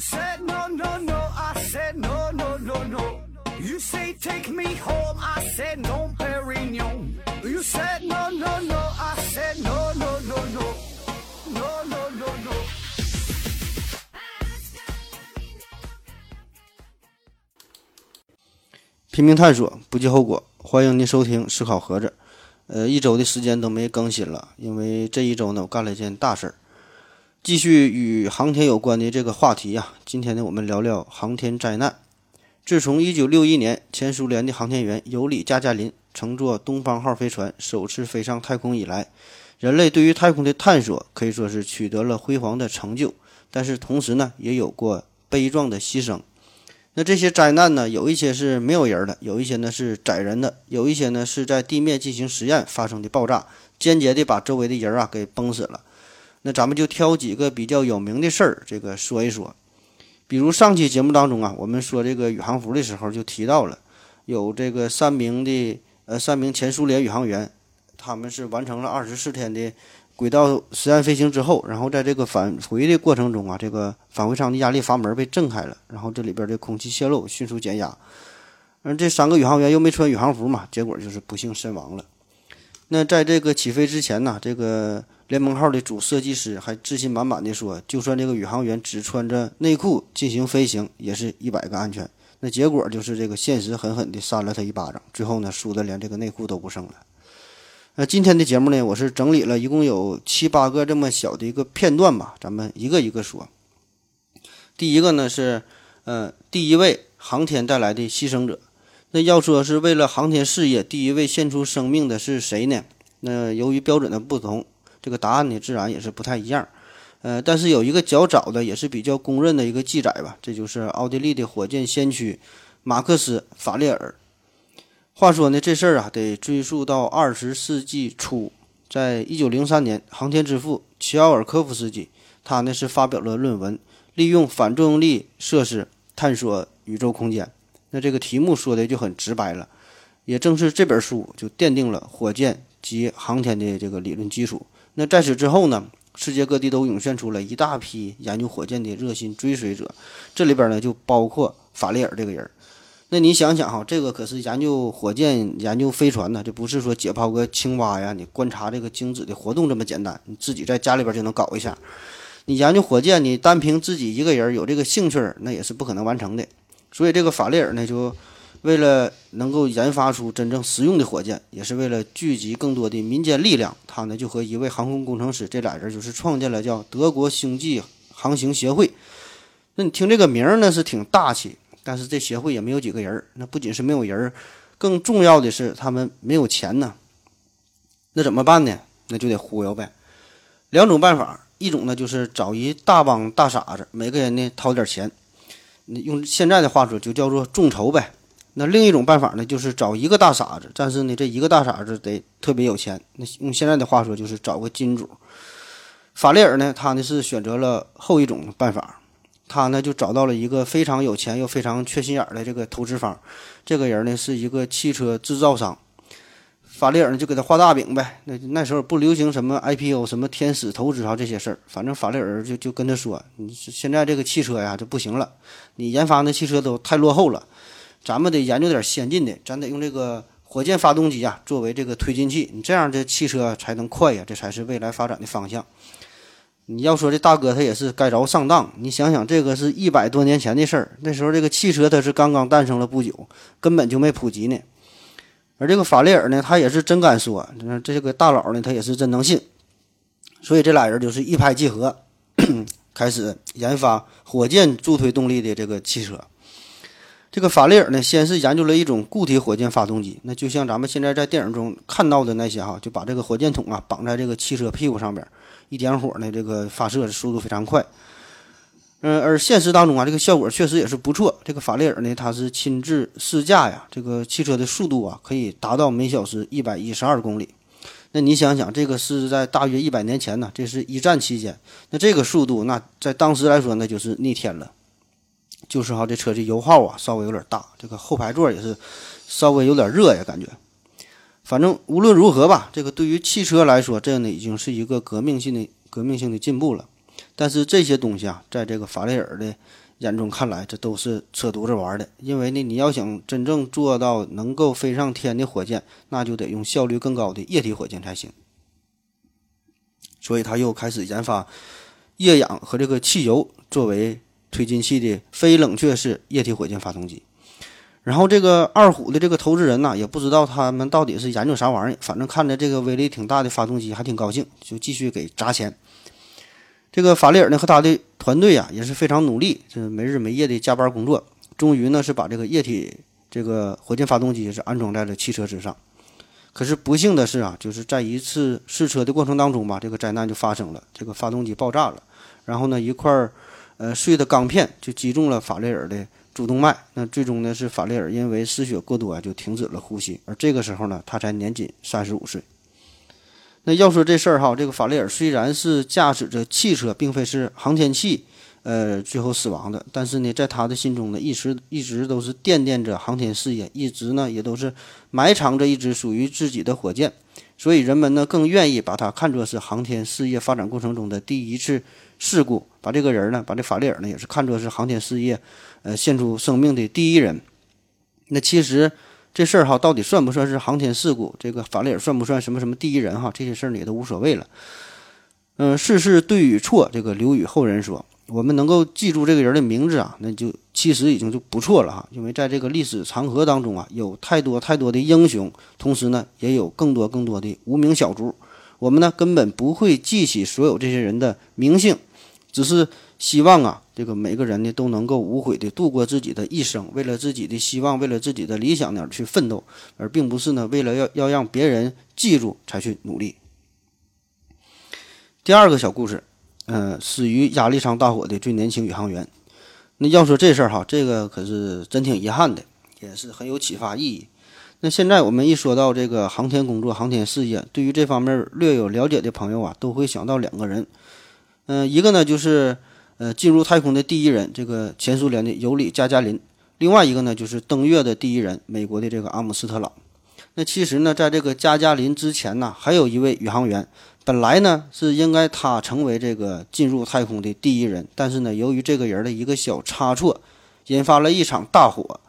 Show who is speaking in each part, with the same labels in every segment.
Speaker 1: said no no no, I said no no no no. You say take me home, I said no, Perignon. You said no no no, I said no no no no, no no no no.
Speaker 2: 拼命探索，不计后果。欢迎您收听思考盒子。呃，一周的时间都没更新了，因为这一周呢，我干了一件大事儿。继续与航天有关的这个话题呀，今天呢，我们聊聊航天灾难。自从1961年前苏联的航天员尤里·加加林乘坐东方号飞船首次飞上太空以来，人类对于太空的探索可以说是取得了辉煌的成就，但是同时呢，也有过悲壮的牺牲。那这些灾难呢，有一些是没有人的，有一些呢是载人的，有一些呢是在地面进行实验发生的爆炸，间接的把周围的人啊给崩死了。那咱们就挑几个比较有名的事儿，这个说一说。比如上期节目当中啊，我们说这个宇航服的时候就提到了，有这个三名的呃三名前苏联宇航员，他们是完成了二十四天的轨道实验飞行之后，然后在这个返回的过程中啊，这个返回舱的压力阀门被震开了，然后这里边的空气泄漏迅速减压，而这三个宇航员又没穿宇航服嘛，结果就是不幸身亡了。那在这个起飞之前呢，这个联盟号的主设计师还自信满满的说，就算这个宇航员只穿着内裤进行飞行，也是一百个安全。那结果就是这个现实狠狠地扇了他一巴掌，最后呢，输的连这个内裤都不剩了。那今天的节目呢，我是整理了一共有七八个这么小的一个片段吧，咱们一个一个说。第一个呢是，呃，第一位航天带来的牺牲者。那要说是为了航天事业第一位献出生命的是谁呢？那由于标准的不同，这个答案呢自然也是不太一样。呃，但是有一个较早的，也是比较公认的一个记载吧，这就是奥地利的火箭先驱马克思·法列尔。话说呢，这事儿啊得追溯到二十世纪初，在一九零三年，航天之父齐奥尔科夫斯基，他呢是发表了论文，利用反作用力设施探索宇宙空间。那这个题目说的就很直白了，也正是这本书就奠定了火箭及航天的这个理论基础。那在此之后呢，世界各地都涌现出了一大批研究火箭的热心追随者，这里边呢就包括法列尔这个人。那你想想哈，这个可是研究火箭、研究飞船呢，这不是说解剖个青蛙呀，你观察这个精子的活动这么简单，你自己在家里边就能搞一下。你研究火箭，你单凭自己一个人有这个兴趣，那也是不可能完成的。所以这个法列尔呢，就为了能够研发出真正实用的火箭，也是为了聚集更多的民间力量，他呢就和一位航空工程师这俩人就是创建了叫德国星际航行协会。那你听这个名儿呢是挺大气，但是这协会也没有几个人儿。那不仅是没有人儿，更重要的是他们没有钱呢。那怎么办呢？那就得忽悠呗。两种办法，一种呢就是找一大帮大傻子，每个人呢掏点钱。用现在的话说，就叫做众筹呗。那另一种办法呢，就是找一个大傻子，但是呢，这一个大傻子得特别有钱。那用现在的话说，就是找个金主。法列尔呢，他呢是选择了后一种办法，他呢就找到了一个非常有钱又非常缺心眼儿的这个投资方。这个人呢是一个汽车制造商。法利尔呢就给他画大饼呗。那那时候不流行什么 IPO、什么天使投资啊这些事儿，反正法利尔就就跟他说：“你现在这个汽车呀就不行了，你研发那汽车都太落后了，咱们得研究点先进的，咱得用这个火箭发动机啊作为这个推进器，你这样这汽车才能快呀，这才是未来发展的方向。”你要说这大哥他也是该着上当，你想想这个是一百多年前的事儿，那时候这个汽车它是刚刚诞生了不久，根本就没普及呢。而这个法利尔呢，他也是真敢说，这个大佬呢，他也是真能信，所以这俩人就是一拍即合，开始研发火箭助推动力的这个汽车。这个法利尔呢，先是研究了一种固体火箭发动机，那就像咱们现在在电影中看到的那些哈，就把这个火箭筒啊绑在这个汽车屁股上边，一点火呢，这个发射的速度非常快。嗯，而现实当中啊，这个效果确实也是不错。这个法雷尔呢，他是亲自试驾呀，这个汽车的速度啊，可以达到每小时一百一十二公里。那你想想，这个是在大约一百年前呢，这是一战期间，那这个速度，那在当时来说，那就是逆天了。就是哈，这车的油耗啊，稍微有点大，这个后排座也是稍微有点热呀，感觉。反正无论如何吧，这个对于汽车来说，这呢已经是一个革命性的革命性的进步了。但是这些东西啊，在这个法雷尔的眼中看来，这都是扯犊子玩的。因为呢，你要想真正做到能够飞上天的火箭，那就得用效率更高的液体火箭才行。所以他又开始研发液氧和这个汽油作为推进器的非冷却式液体火箭发动机。然后这个二虎的这个投资人呢，也不知道他们到底是研究啥玩意儿，反正看着这个威力挺大的发动机，还挺高兴，就继续给砸钱。这个法利尔呢和他的团队啊也是非常努力，这没日没夜的加班工作，终于呢是把这个液体这个火箭发动机是安装在了汽车之上。可是不幸的是啊，就是在一次试车的过程当中吧，这个灾难就发生了，这个发动机爆炸了，然后呢一块儿呃碎的钢片就击中了法利尔的。主动脉，那最终呢是法利尔因为失血过多啊，就停止了呼吸。而这个时候呢，他才年仅三十五岁。那要说这事儿哈，这个法雷尔虽然是驾驶着汽车，并非是航天器，呃，最后死亡的，但是呢，在他的心中呢，一直一直都是惦念着航天事业，一直呢也都是埋藏着一支属于自己的火箭。所以人们呢更愿意把它看作是航天事业发展过程中的第一次事故，把这个人呢，把这法雷尔呢也是看作是航天事业。呃，献出生命的第一人，那其实这事儿哈，到底算不算是航天事故？这个法雷尔算不算什么什么第一人哈？这些事儿也都无所谓了。嗯，事事对与错，这个留与后人说。我们能够记住这个人的名字啊，那就其实已经就不错了哈。因为在这个历史长河当中啊，有太多太多的英雄，同时呢，也有更多更多的无名小卒。我们呢，根本不会记起所有这些人的名姓，只是。希望啊，这个每个人呢都能够无悔的度过自己的一生，为了自己的希望，为了自己的理想呢去奋斗，而并不是呢为了要要让别人记住才去努力。第二个小故事，嗯，死于压力舱大火的最年轻宇航员。那要说这事儿哈，这个可是真挺遗憾的，也是很有启发意义。那现在我们一说到这个航天工作、航天事业，对于这方面略有了解的朋友啊，都会想到两个人，嗯，一个呢就是。呃，进入太空的第一人，这个前苏联的尤里加加林，另外一个呢，就是登月的第一人，美国的这个阿姆斯特朗。那其实呢，在这个加加林之前呢，还有一位宇航员，本来呢是应该他成为这个进入太空的第一人，但是呢，由于这个人的一个小差错，引发了一场大火，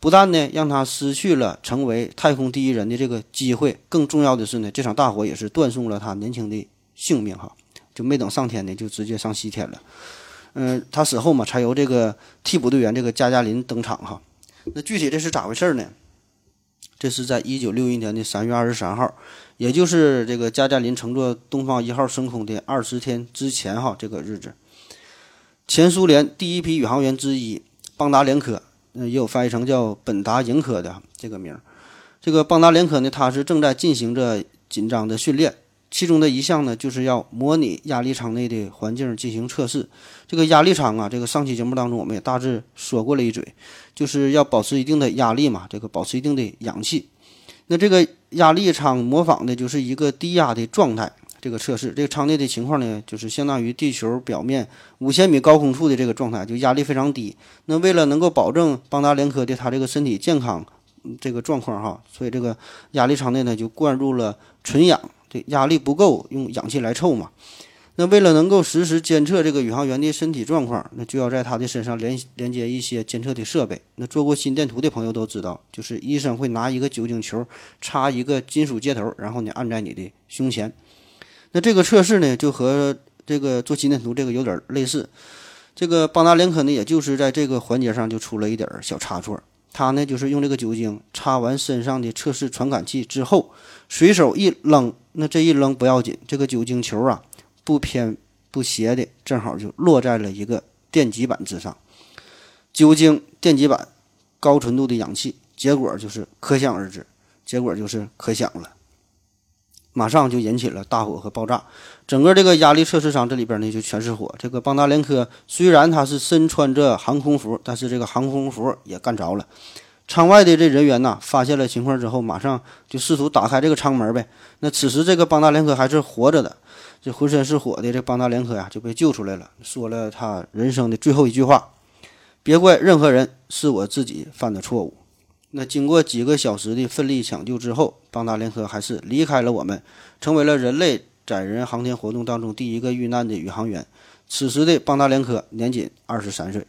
Speaker 2: 不但呢让他失去了成为太空第一人的这个机会，更重要的是呢，这场大火也是断送了他年轻的性命哈，就没等上天呢，就直接上西天了。嗯，他死后嘛，才由这个替补队员这个加加林登场哈。那具体这是咋回事呢？这是在一九六一年的三月二十三号，也就是这个加加林乘坐东方一号升空的二十天之前哈，这个日子，前苏联第一批宇航员之一邦达连科，嗯，也有翻译成叫本达营科的这个名。这个邦达连科呢，他是正在进行着紧张的训练。其中的一项呢，就是要模拟压力舱内的环境进行测试。这个压力舱啊，这个上期节目当中我们也大致说过了一嘴，就是要保持一定的压力嘛，这个保持一定的氧气。那这个压力舱模仿的就是一个低压的状态。这个测试，这个舱内的情况呢，就是相当于地球表面五千米高空处的这个状态，就压力非常低。那为了能够保证邦达连科的他这个身体健康这个状况哈，所以这个压力舱内呢就灌入了纯氧。压力不够，用氧气来凑嘛。那为了能够实时监测这个宇航员的身体状况，那就要在他的身上连连接一些监测的设备。那做过心电图的朋友都知道，就是医生会拿一个酒精球插一个金属接头，然后呢按在你的胸前。那这个测试呢，就和这个做心电图这个有点类似。这个邦达连科呢，也就是在这个环节上就出了一点小差错。他呢，就是用这个酒精插完身上的测试传感器之后，随手一扔。那这一扔不要紧，这个酒精球啊，不偏不斜的，正好就落在了一个电极板之上。酒精、电极板、高纯度的氧气，结果就是可想而知，结果就是可想了。马上就引起了大火和爆炸，整个这个压力测试舱这里边呢就全是火。这个邦达连科虽然他是身穿着航空服，但是这个航空服也干着了。舱外的这人员呐，发现了情况之后，马上就试图打开这个舱门呗。那此时这个邦达连科还是活着的，这浑身是火的这邦达连科呀就被救出来了，说了他人生的最后一句话：“别怪任何人，是我自己犯的错误。”那经过几个小时的奋力抢救之后，邦达连科还是离开了我们，成为了人类载人航天活动当中第一个遇难的宇航员。此时的邦达连科年仅二十三岁。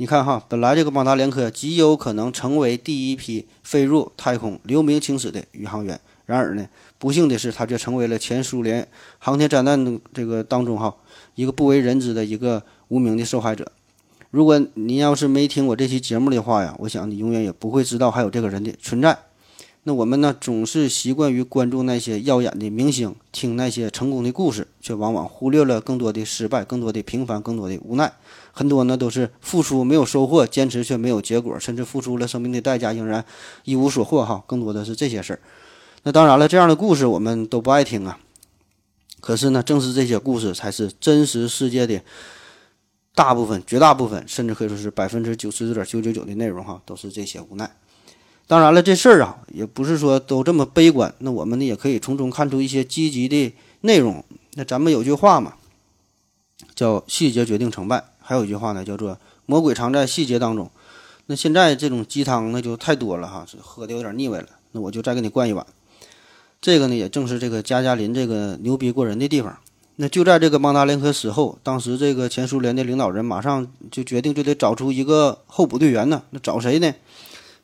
Speaker 2: 你看哈，本来这个邦达连科极有可能成为第一批飞入太空、留名青史的宇航员，然而呢，不幸的是，他却成为了前苏联航天灾难这个当中哈一个不为人知的一个无名的受害者。如果您要是没听我这期节目的话呀，我想你永远也不会知道还有这个人的存在。那我们呢，总是习惯于关注那些耀眼的明星，听那些成功的故事，却往往忽略了更多的失败、更多的平凡、更多的无奈。很多呢都是付出没有收获，坚持却没有结果，甚至付出了生命的代价，仍然一无所获。哈，更多的是这些事儿。那当然了，这样的故事我们都不爱听啊。可是呢，正是这些故事，才是真实世界的大部分、绝大部分，甚至可以说是百分之九十九点九九九的内容。哈，都是这些无奈。当然了，这事儿啊，也不是说都这么悲观。那我们呢，也可以从中看出一些积极的内容。那咱们有句话嘛，叫“细节决定成败”，还有一句话呢，叫做“魔鬼藏在细节当中”。那现在这种鸡汤那就太多了哈，喝的有点腻歪了。那我就再给你灌一碗。这个呢，也正是这个加加林这个牛逼过人的地方。那就在这个邦达林科死后，当时这个前苏联的领导人马上就决定，就得找出一个候补队员呢。那找谁呢？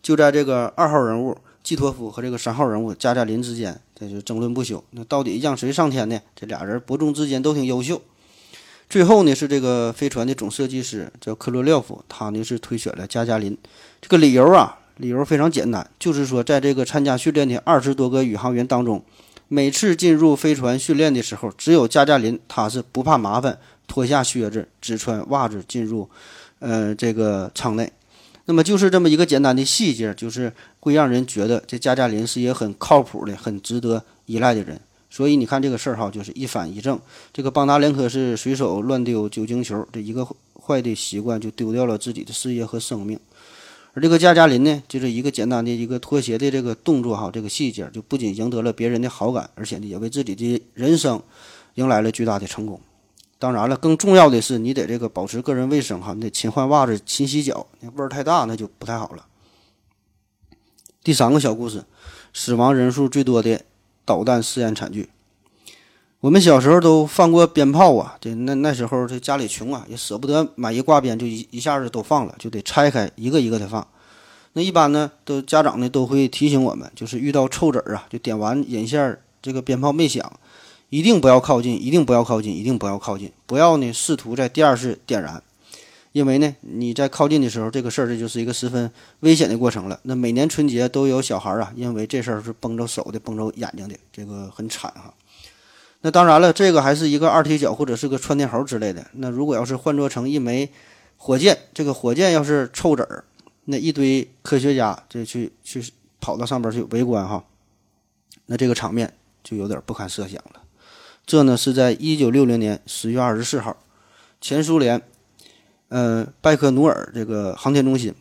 Speaker 2: 就在这个二号人物季托夫和这个三号人物加加林之间，这就争论不休。那到底让谁上天呢？这俩人伯仲之间都挺优秀。最后呢，是这个飞船的总设计师叫科罗廖夫，他呢是推选了加加林。这个理由啊，理由非常简单，就是说在这个参加训练的二十多个宇航员当中，每次进入飞船训练的时候，只有加加林他是不怕麻烦，脱下靴子，只穿袜子进入，呃，这个舱内。那么就是这么一个简单的细节，就是会让人觉得这加加林是一个很靠谱的、很值得依赖的人。所以你看这个事儿哈，就是一反一正。这个邦达连科是随手乱丢酒精球，这一个坏的习惯就丢掉了自己的事业和生命。而这个加加林呢，就是一个简单的一个脱鞋的这个动作哈，这个细节就不仅赢得了别人的好感，而且呢也为自己的人生迎来了巨大的成功。当然了，更重要的是，你得这个保持个人卫生哈，你得勤换袜子、勤洗脚，那味儿太大那就不太好了。第三个小故事，死亡人数最多的导弹试验惨剧。我们小时候都放过鞭炮啊，这那那时候这家里穷啊，也舍不得买一挂鞭就一一下子都放了，就得拆开一个一个的放。那一般呢，都家长呢都会提醒我们，就是遇到臭子儿啊，就点完引线，这个鞭炮没响。一定不要靠近，一定不要靠近，一定不要靠近，不要呢试图在第二次点燃，因为呢你在靠近的时候，这个事儿这就是一个十分危险的过程了。那每年春节都有小孩啊，因为这事儿是崩着手的，崩着眼睛的，这个很惨哈。那当然了，这个还是一个二踢脚或者是个窜天猴之类的。那如果要是换做成一枚火箭，这个火箭要是臭籽儿，那一堆科学家这去去跑到上边去围观哈，那这个场面就有点不堪设想了。这呢是在一九六零年十月二十四号，前苏联，呃，拜科努尔这个航天中心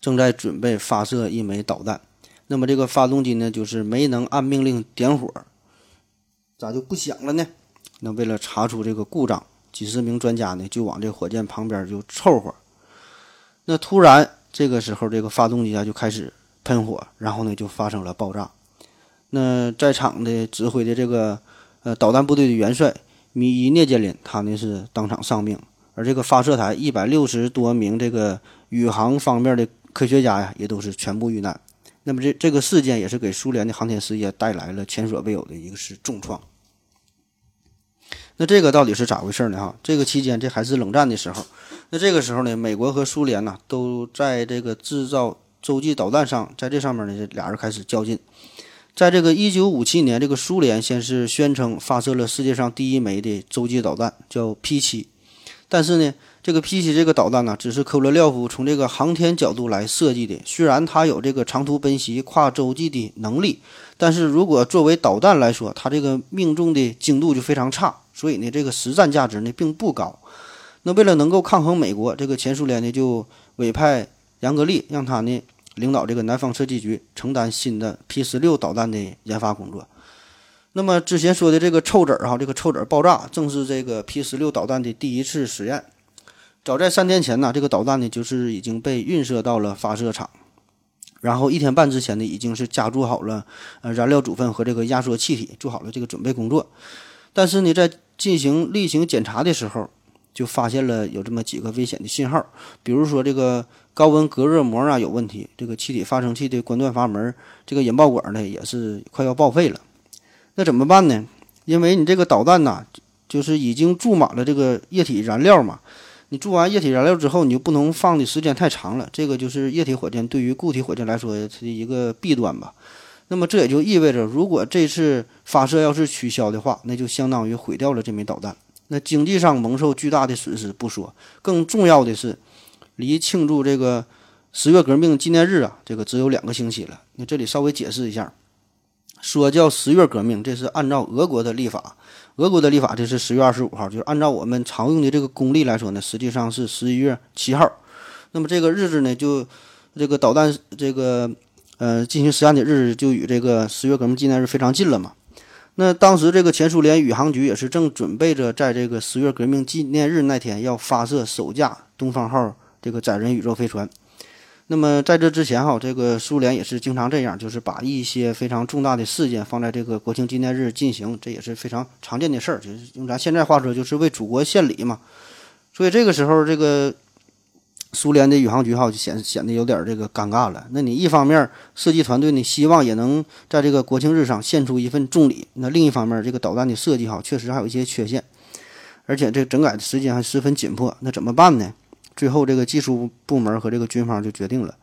Speaker 2: 正在准备发射一枚导弹。那么这个发动机呢，就是没能按命令点火，咋就不响了呢？那为了查出这个故障，几十名专家呢就往这火箭旁边就凑合。那突然这个时候，这个发动机啊就开始喷火，然后呢就发生了爆炸。那在场的指挥的这个。呃，导弹部队的元帅米伊涅杰林，他呢是当场丧命，而这个发射台一百六十多名这个宇航方面的科学家呀，也都是全部遇难。那么这这个事件也是给苏联的航天事业带来了前所未有的一个是重创。那这个到底是咋回事呢？哈，这个期间这还是冷战的时候，那这个时候呢，美国和苏联呢都在这个制造洲际导弹上，在这上面呢，这俩人开始较劲。在这个一九五七年，这个苏联先是宣称发射了世界上第一枚的洲际导弹，叫 P 七。但是呢，这个 P 七这个导弹呢，只是科罗廖夫从这个航天角度来设计的。虽然它有这个长途奔袭、跨洲际的能力，但是如果作为导弹来说，它这个命中的精度就非常差，所以呢，这个实战价值呢并不高。那为了能够抗衡美国，这个前苏联呢就委派杨格利，让他呢。领导这个南方设计局承担新的 P 十六导弹的研发工作。那么之前说的这个臭子儿哈，这个臭子儿爆炸，正是这个 P 十六导弹的第一次实验。早在三天前呢，这个导弹呢就是已经被运射到了发射场，然后一天半之前呢，已经是加注好了呃燃料组分和这个压缩气体，做好了这个准备工作。但是呢，在进行例行检查的时候，就发现了有这么几个危险的信号，比如说这个高温隔热膜啊有问题，这个气体发生器的关断阀门，这个引爆管呢也是快要报废了。那怎么办呢？因为你这个导弹呐，就是已经注满了这个液体燃料嘛。你注完液体燃料之后，你就不能放的时间太长了。这个就是液体火箭对于固体火箭来说它的一个弊端吧。那么这也就意味着，如果这次发射要是取消的话，那就相当于毁掉了这枚导弹。那经济上蒙受巨大的损失不说，更重要的是，离庆祝这个十月革命纪念日啊，这个只有两个星期了。那这里稍微解释一下，说叫十月革命，这是按照俄国的历法，俄国的历法这是十月二十五号，就是按照我们常用的这个公历来说呢，实际上是十一月七号。那么这个日子呢，就这个导弹这个呃进行实验的日子，就与这个十月革命纪念日非常近了嘛。那当时这个前苏联宇航局也是正准备着在这个十月革命纪念日那天要发射首架东方号这个载人宇宙飞船。那么在这之前哈，这个苏联也是经常这样，就是把一些非常重大的事件放在这个国庆纪念日进行，这也是非常常见的事儿。就是用咱现在话说，就是为祖国献礼嘛。所以这个时候，这个。苏联的宇航局哈就显显得有点这个尴尬了。那你一方面设计团队呢，希望也能在这个国庆日上献出一份重礼；那另一方面，这个导弹的设计哈确实还有一些缺陷，而且这整改的时间还十分紧迫。那怎么办呢？最后这个技术部门和这个军方就决定了，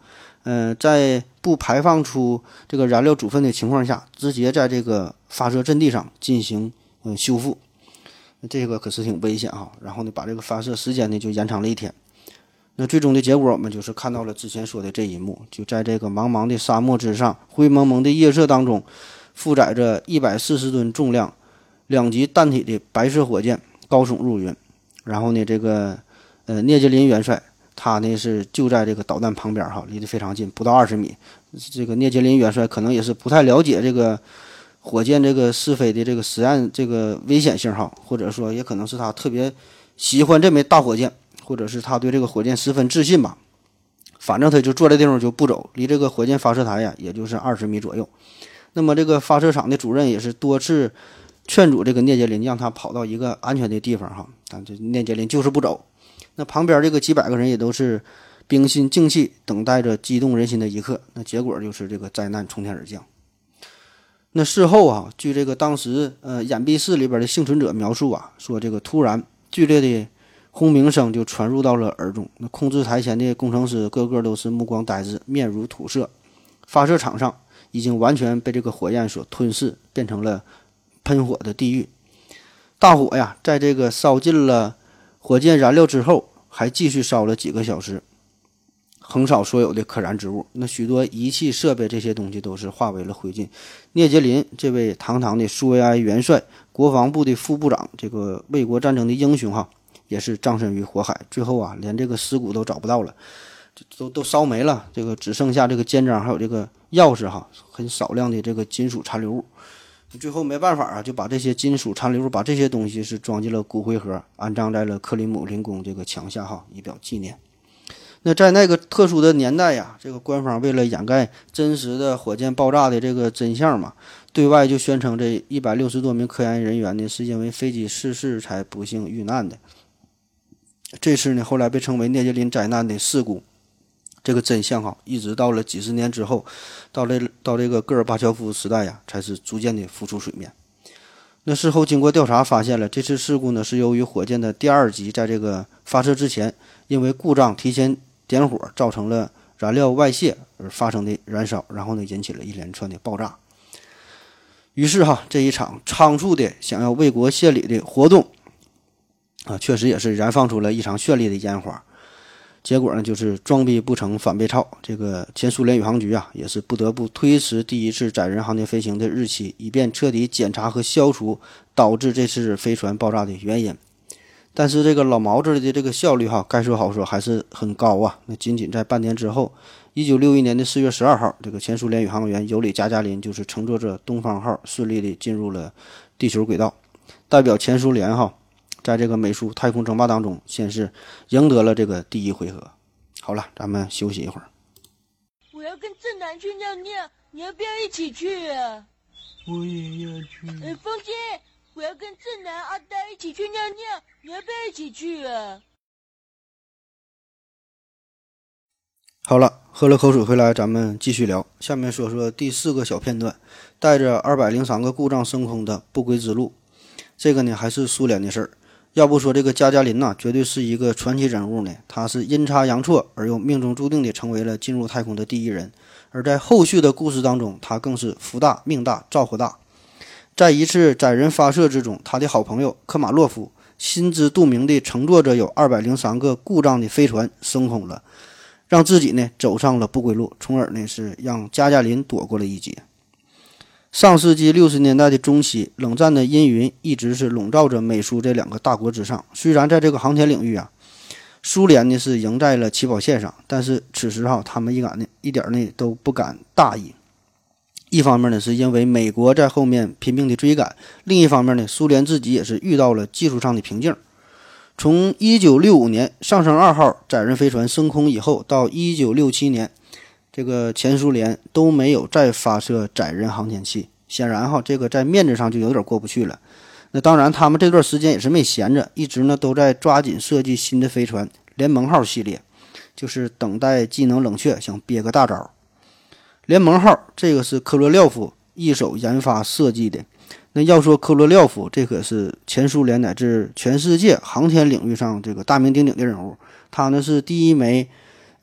Speaker 2: 嗯，在不排放出这个燃料组分的情况下，直接在这个发射阵地上进行嗯修复。这个可是挺危险哈。然后呢，把这个发射时间呢就延长了一天。那最终的结果，我们就是看到了之前说的这一幕，就在这个茫茫的沙漠之上，灰蒙蒙的夜色当中，负载着一百四十吨重量、两级弹体的白色火箭高耸入云。然后呢，这个呃聂杰林元帅，他呢是就在这个导弹旁边哈，离得非常近，不到二十米。这个聂杰林元帅可能也是不太了解这个火箭这个试飞的这个实验这个危险性哈，或者说也可能是他特别喜欢这枚大火箭。或者是他对这个火箭十分自信吧，反正他就坐在地方就不走，离这个火箭发射台呀，也就是二十米左右。那么这个发射场的主任也是多次劝阻这个聂杰林，让他跑到一个安全的地方哈，但这聂杰林就是不走。那旁边这个几百个人也都是冰心静气，等待着激动人心的一刻。那结果就是这个灾难从天而降。那事后啊，据这个当时呃掩蔽室里边的幸存者描述啊，说这个突然剧烈的。轰鸣声就传入到了耳中，那控制台前的工程师个个都是目光呆滞，面如土色。发射场上已经完全被这个火焰所吞噬，变成了喷火的地狱。大火呀，在这个烧尽了火箭燃料之后，还继续烧了几个小时，横扫所有的可燃之物。那许多仪器设备这些东西都是化为了灰烬。聂杰林这位堂堂的苏维埃元帅、国防部的副部长，这个卫国战争的英雄哈。也是葬身于火海，最后啊，连这个尸骨都找不到了，都都烧没了，这个只剩下这个肩章还有这个钥匙哈，很少量的这个金属残留物。最后没办法啊，就把这些金属残留，把这些东西是装进了骨灰盒，安葬在了克里姆林宫这个墙下哈，以表纪念。那在那个特殊的年代呀，这个官方为了掩盖真实的火箭爆炸的这个真相嘛，对外就宣称这一百六十多名科研人员呢是因为飞机失事才不幸遇难的。这次呢，后来被称为聂杰林灾难的事故，这个真相哈，一直到了几十年之后，到这到这个戈尔巴乔夫时代呀，才是逐渐的浮出水面。那事后经过调查，发现了这次事故呢，是由于火箭的第二级在这个发射之前，因为故障提前点火，造成了燃料外泄而发生的燃烧，然后呢，引起了一连串的爆炸。于是哈，这一场仓促的想要为国献礼的活动。啊，确实也是燃放出了异常绚丽的烟花，结果呢，就是装逼不成反被抄。这个前苏联宇航局啊，也是不得不推迟第一次载人航天飞行的日期，以便彻底检查和消除导致这次飞船爆炸的原因。但是这个老毛子的这个效率哈，该说好说还是很高啊。那仅仅在半年之后，一九六一年的四月十二号，这个前苏联宇航员尤里加加林就是乘坐着东方号顺利的进入了地球轨道，代表前苏联哈。在这个美术太空争霸当中，先是赢得了这个第一回合。好了，咱们休息一会儿。
Speaker 3: 我要跟正南去尿尿，你要不要一起去啊？
Speaker 4: 我也要去。
Speaker 3: 哎，风姐，我要跟正南、阿呆一起去尿尿，你要不要一起去啊？
Speaker 2: 好了，喝了口水回来，咱们继续聊。下面说说第四个小片段，带着二百零三个故障升空的不归之路。这个呢，还是苏联的事儿。要不说这个加加林呐，绝对是一个传奇人物呢。他是阴差阳错而又命中注定的成为了进入太空的第一人。而在后续的故事当中，他更是福大命大造化大。在一次载人发射之中，他的好朋友科马洛夫心知肚明地乘坐着有二百零三个故障的飞船升空了。让自己呢走上了不归路，从而呢是让加加林躲过了一劫。上世纪六十年代的中期，冷战的阴云一直是笼罩着美苏这两个大国之上。虽然在这个航天领域啊，苏联呢是赢在了起跑线上，但是此时哈，他们一敢呢一点呢都不敢大意。一方面呢，是因为美国在后面拼命的追赶；另一方面呢，苏联自己也是遇到了技术上的瓶颈。从一九六五年上升二号载人飞船升空以后，到一九六七年，这个前苏联都没有再发射载人航天器。显然哈，这个在面子上就有点过不去了。那当然，他们这段时间也是没闲着，一直呢都在抓紧设计新的飞船——联盟号系列，就是等待技能冷却，想憋个大招。联盟号这个是科罗廖夫一手研发设计的。那要说科罗廖夫，这可是前苏联乃至全世界航天领域上这个大名鼎鼎的人物。他呢是第一枚，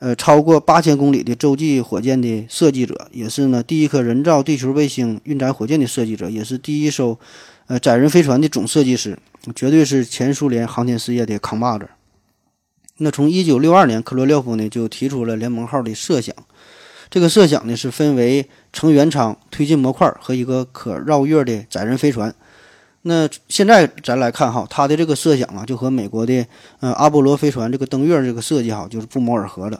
Speaker 2: 呃，超过八千公里的洲际火箭的设计者，也是呢第一颗人造地球卫星运载火箭的设计者，也是第一艘，呃，载人飞船的总设计师，绝对是前苏联航天事业的扛把子。那从一九六二年，科罗廖夫呢就提出了联盟号的设想。这个设想呢是分为成员舱、推进模块和一个可绕月的载人飞船。那现在咱来看哈，它的这个设想啊，就和美国的呃阿波罗飞船这个登月这个设计哈，就是不谋而合的。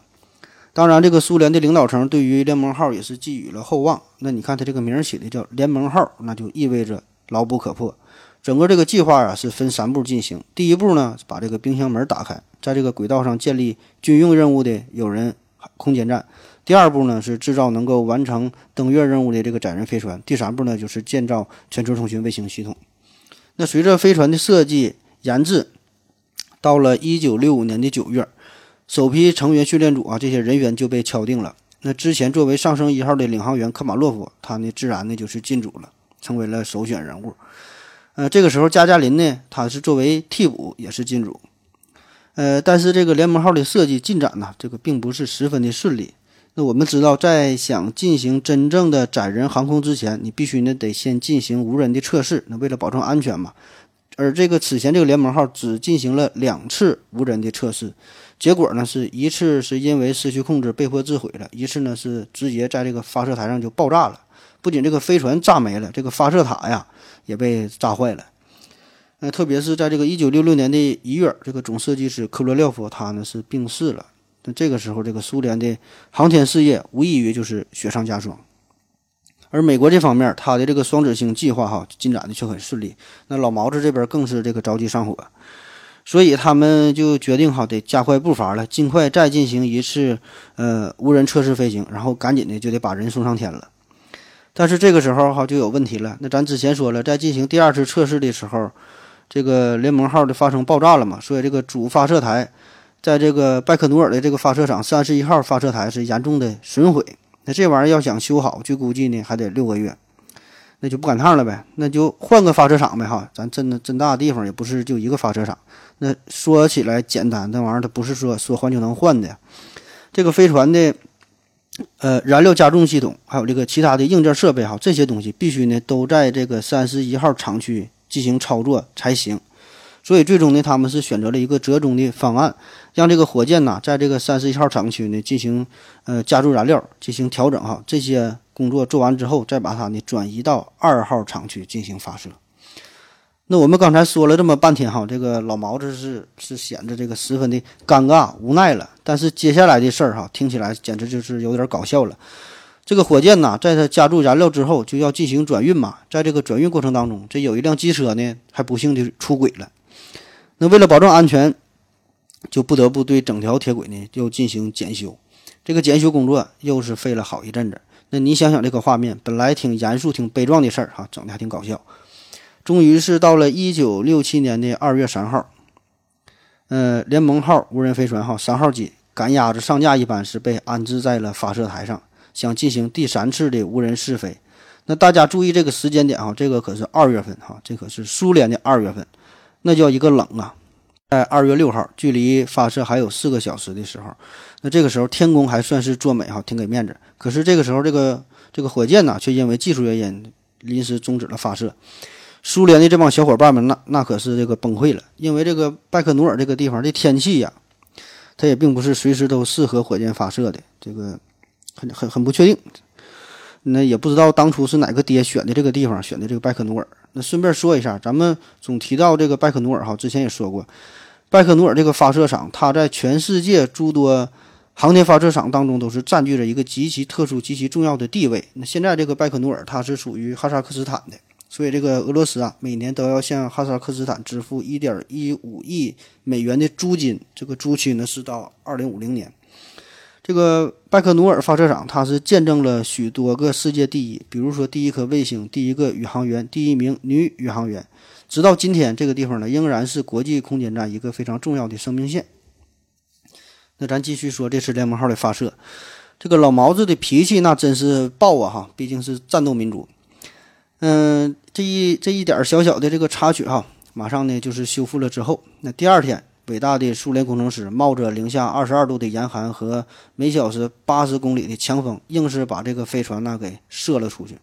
Speaker 2: 当然，这个苏联的领导层对于联盟号也是寄予了厚望。那你看它这个名儿起的叫联盟号，那就意味着牢不可破。整个这个计划啊是分三步进行。第一步呢，把这个冰箱门打开，在这个轨道上建立军用任务的有人空间站。第二步呢是制造能够完成登月任务的这个载人飞船。第三步呢就是建造全球通讯卫星系统。那随着飞船的设计研制，到了一九六五年的九月，首批成员训练组啊这些人员就被敲定了。那之前作为上升一号的领航员科马洛夫，他呢自然呢就是进组了，成为了首选人物。呃，这个时候加加林呢，他是作为替补也是进组。呃，但是这个联盟号的设计进展呢，这个并不是十分的顺利。那我们知道，在想进行真正的载人航空之前，你必须呢得先进行无人的测试。那为了保证安全嘛，而这个此前这个联盟号只进行了两次无人的测试，结果呢是一次是因为失去控制被迫自毁了，一次呢是直接在这个发射台上就爆炸了。不仅这个飞船炸没了，这个发射塔呀也被炸坏了。那特别是在这个一九六六年的一月，这个总设计师科罗廖夫他呢是病逝了。那这个时候，这个苏联的航天事业无异于就是雪上加霜，而美国这方面，他的这个双子星计划哈进展的却很顺利。那老毛子这边更是这个着急上火，所以他们就决定哈得加快步伐了，尽快再进行一次呃无人测试飞行，然后赶紧的就得把人送上天了。但是这个时候哈就有问题了。那咱之前说了，在进行第二次测试的时候，这个联盟号的发生爆炸了嘛，所以这个主发射台。在这个拜克努尔的这个发射场三十一号发射台是严重的损毁，那这玩意儿要想修好，据估计呢还得六个月，那就不赶趟了呗，那就换个发射场呗哈，咱这么这么大地方也不是就一个发射场，那说起来简单，那玩意儿它不是说说换就能换的，这个飞船的呃燃料加重系统还有这个其他的硬件设备哈，这些东西必须呢都在这个三十一号厂区进行操作才行。所以最终呢，他们是选择了一个折中的方案，让这个火箭呐，在这个三十一号厂区呢进行呃加注燃料，进行调整哈。这些工作做完之后，再把它呢转移到二号厂区进行发射。那我们刚才说了这么半天哈，这个老毛子是是显得这个十分的尴尬无奈了。但是接下来的事儿哈，听起来简直就是有点搞笑了。这个火箭呐，在它加注燃料之后，就要进行转运嘛。在这个转运过程当中，这有一辆机车呢，还不幸的出轨了。那为了保证安全，就不得不对整条铁轨呢又进行检修。这个检修工作又是费了好一阵子。那你想想这个画面，本来挺严肃、挺悲壮的事儿哈，整的还挺搞笑。终于是到了一九六七年的二月三号，呃，联盟号无人飞船哈三号机赶鸭子上架一般是被安置在了发射台上，想进行第三次的无人试飞。那大家注意这个时间点哈，这个可是二月份哈，这可是苏联的二月份，那叫一个冷啊！在二月六号，距离发射还有四个小时的时候，那这个时候天宫还算是做美哈，挺给面子。可是这个时候，这个这个火箭呢，却因为技术原因临时终止了发射。苏联的这帮小伙伴们，那那可是这个崩溃了，因为这个拜克努尔这个地方的天气呀，它也并不是随时都适合火箭发射的，这个很很很不确定。那也不知道当初是哪个爹选的这个地方，选的这个拜克努尔。那顺便说一下，咱们总提到这个拜克努尔哈，之前也说过，拜克努尔这个发射场，它在全世界诸多航天发射场当中都是占据着一个极其特殊、极其重要的地位。那现在这个拜克努尔，它是属于哈萨克斯坦的。所以，这个俄罗斯啊，每年都要向哈萨克斯坦支付一点一五亿美元的租金。这个租期呢是到二零五零年。这个拜克努尔发射场，它是见证了许多个世界第一，比如说第一颗卫星、第一个宇航员、第一名女宇航员。直到今天，这个地方呢仍然是国际空间站一个非常重要的生命线。那咱继续说这次联盟号的发射，这个老毛子的脾气那真是爆啊！哈，毕竟是战斗民族。嗯，这一这一点小小的这个插曲哈，马上呢就是修复了之后，那第二天，伟大的苏联工程师冒着零下二十二度的严寒和每小时八十公里的强风，硬是把这个飞船呢给射了出去。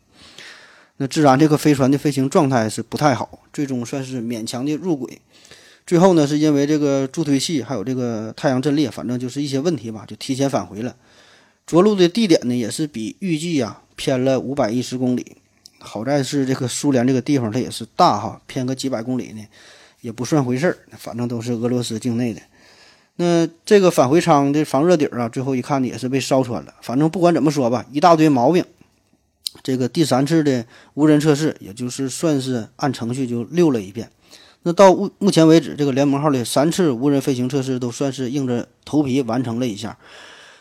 Speaker 2: 那自然这个飞船的飞行状态是不太好，最终算是勉强的入轨。最后呢，是因为这个助推器还有这个太阳阵列，反正就是一些问题吧，就提前返回了。着陆的地点呢，也是比预计啊偏了五百一十公里。好在是这个苏联这个地方它也是大哈，偏个几百公里呢，也不算回事儿。反正都是俄罗斯境内的。那这个返回舱的防热底儿啊，最后一看呢也是被烧穿了。反正不管怎么说吧，一大堆毛病。这个第三次的无人测试，也就是算是按程序就溜了一遍。那到目目前为止，这个联盟号的三次无人飞行测试都算是硬着头皮完成了一下。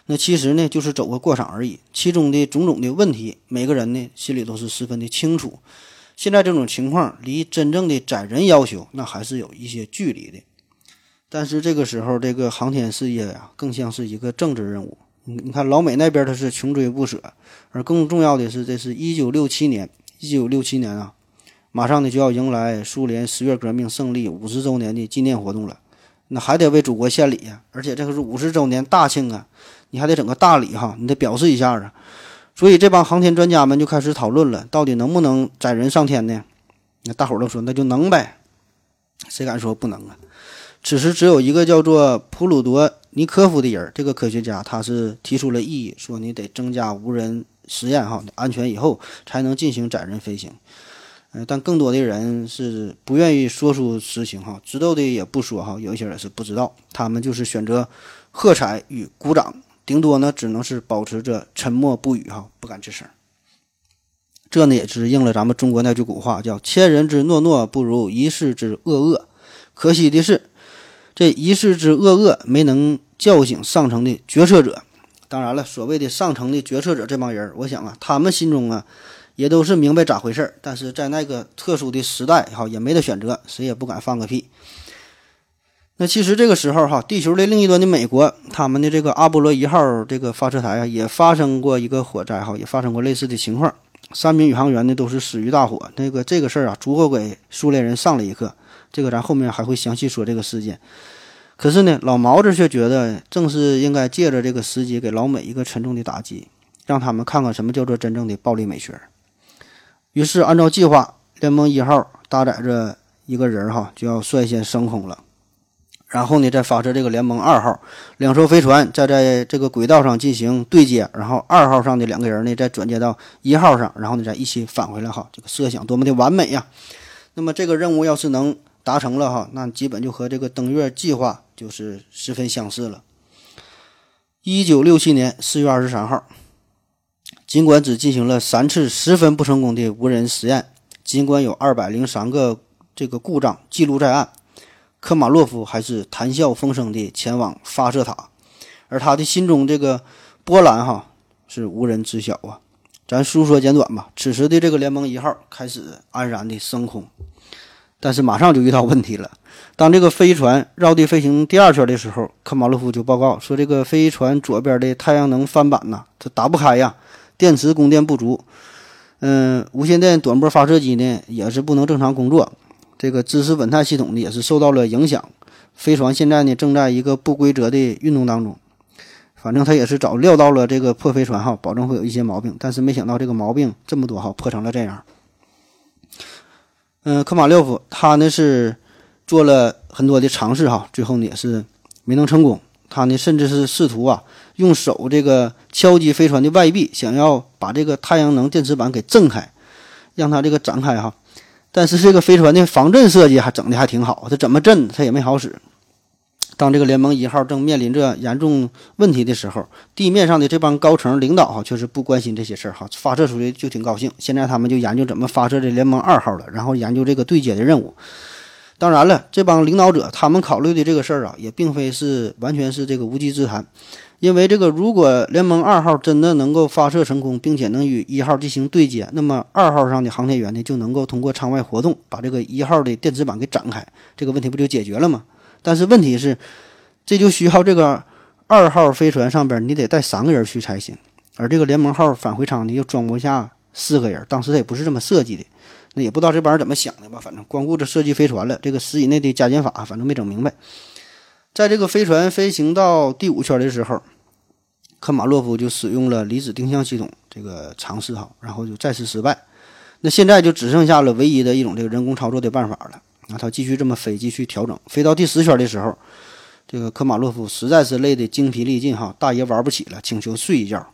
Speaker 2: 那其实呢，就是走个过场而已。其中的种种的问题，每个人呢心里都是十分的清楚。现在这种情况离真正的载人要求，那还是有一些距离的。但是这个时候，这个航天事业呀，更像是一个政治任务。你你看，老美那边他是穷追不舍，而更重要的是，这是一九六七年，一九六七年啊，马上呢就要迎来苏联十月革命胜利五十周年的纪念活动了。那还得为祖国献礼呀，而且这个是五十周年大庆啊。你还得整个大礼哈，你得表示一下啊，所以这帮航天专家们就开始讨论了，到底能不能载人上天呢？那大伙都说那就能呗，谁敢说不能啊？此时只有一个叫做普鲁多尼科夫的人，这个科学家他是提出了异议，说你得增加无人实验哈，安全以后才能进行载人飞行。嗯，但更多的人是不愿意说出实情哈，知道的也不说哈，有一些人是不知道，他们就是选择喝彩与鼓掌。顶多呢，只能是保持着沉默不语，哈，不敢吱声。这呢，也是应了咱们中国那句古话，叫“千人之诺诺，不如一世之恶恶”。可惜的是，这一世之恶恶没能叫醒上层的决策者。当然了，所谓的上层的决策者这帮人，我想啊，他们心中啊，也都是明白咋回事儿。但是在那个特殊的时代，哈，也没得选择，谁也不敢放个屁。那其实这个时候哈，地球的另一端的美国，他们的这个阿波罗一号这个发射台啊，也发生过一个火灾哈，也发生过类似的情况，三名宇航员呢都是死于大火。那个这个事儿啊，足够给苏联人上了一课。这个咱后面还会详细说这个事件。可是呢，老毛子却觉得，正是应该借着这个时机，给老美一个沉重的打击，让他们看看什么叫做真正的暴力美学。于是按照计划，联盟一号搭载着一个人哈，就要率先升空了。然后呢，再发射这个联盟二号两艘飞船，再在这个轨道上进行对接，然后二号上的两个人呢，再转接到一号上，然后呢，再一起返回来哈。这个设想多么的完美呀！那么这个任务要是能达成了哈，那基本就和这个登月计划就是十分相似了。一九六七年四月二十三号，尽管只进行了三次十分不成功的无人实验，尽管有二百零三个这个故障记录在案。科马洛夫还是谈笑风生地前往发射塔，而他的心中这个波澜哈是无人知晓啊。咱书说简短吧。此时的这个联盟一号开始安然的升空，但是马上就遇到问题了。当这个飞船绕地飞行第二圈的时候，科马洛夫就报告说，这个飞船左边的太阳能帆板呐，它打不开呀，电池供电不足。嗯，无线电短波发射机呢也是不能正常工作，这个支持稳态系统呢也是受到了影响。飞船现在呢正在一个不规则的运动当中。反正他也是早料到了这个破飞船哈，保证会有一些毛病，但是没想到这个毛病这么多哈，破成了这样。嗯，科马廖夫他呢是做了很多的尝试哈，最后呢也是没能成功。他呢甚至是试图啊用手这个敲击飞船的外壁，想要把这个太阳能电池板给震开，让它这个展开哈。但是这个飞船的防震设计还整的还挺好，它怎么震它也没好使。当这个联盟一号正面临着严重问题的时候，地面上的这帮高层领导哈，却是不关心这些事儿哈，发射出去就挺高兴。现在他们就研究怎么发射这联盟二号了，然后研究这个对接的任务。当然了，这帮领导者他们考虑的这个事儿啊，也并非是完全是这个无稽之谈，因为这个如果联盟二号真的能够发射成功，并且能与一号进行对接，那么二号上的航天员呢，就能够通过舱外活动把这个一号的电池板给展开，这个问题不就解决了吗？但是问题是，这就需要这个二号飞船上边你得带三个人去才行，而这个联盟号返回舱呢又装不下四个人，当时它也不是这么设计的，那也不知道这帮人怎么想的吧？反正光顾着设计飞船了，这个十以内的加减法反正没整明白。在这个飞船飞行到第五圈的时候，科马洛夫就使用了离子定向系统这个尝试哈，然后就再次失败。那现在就只剩下了唯一的一种这个人工操作的办法了。那他继续这么飞，继续调整，飞到第十圈的时候，这个科马洛夫实在是累得精疲力尽哈，大爷玩不起了，请求睡一觉。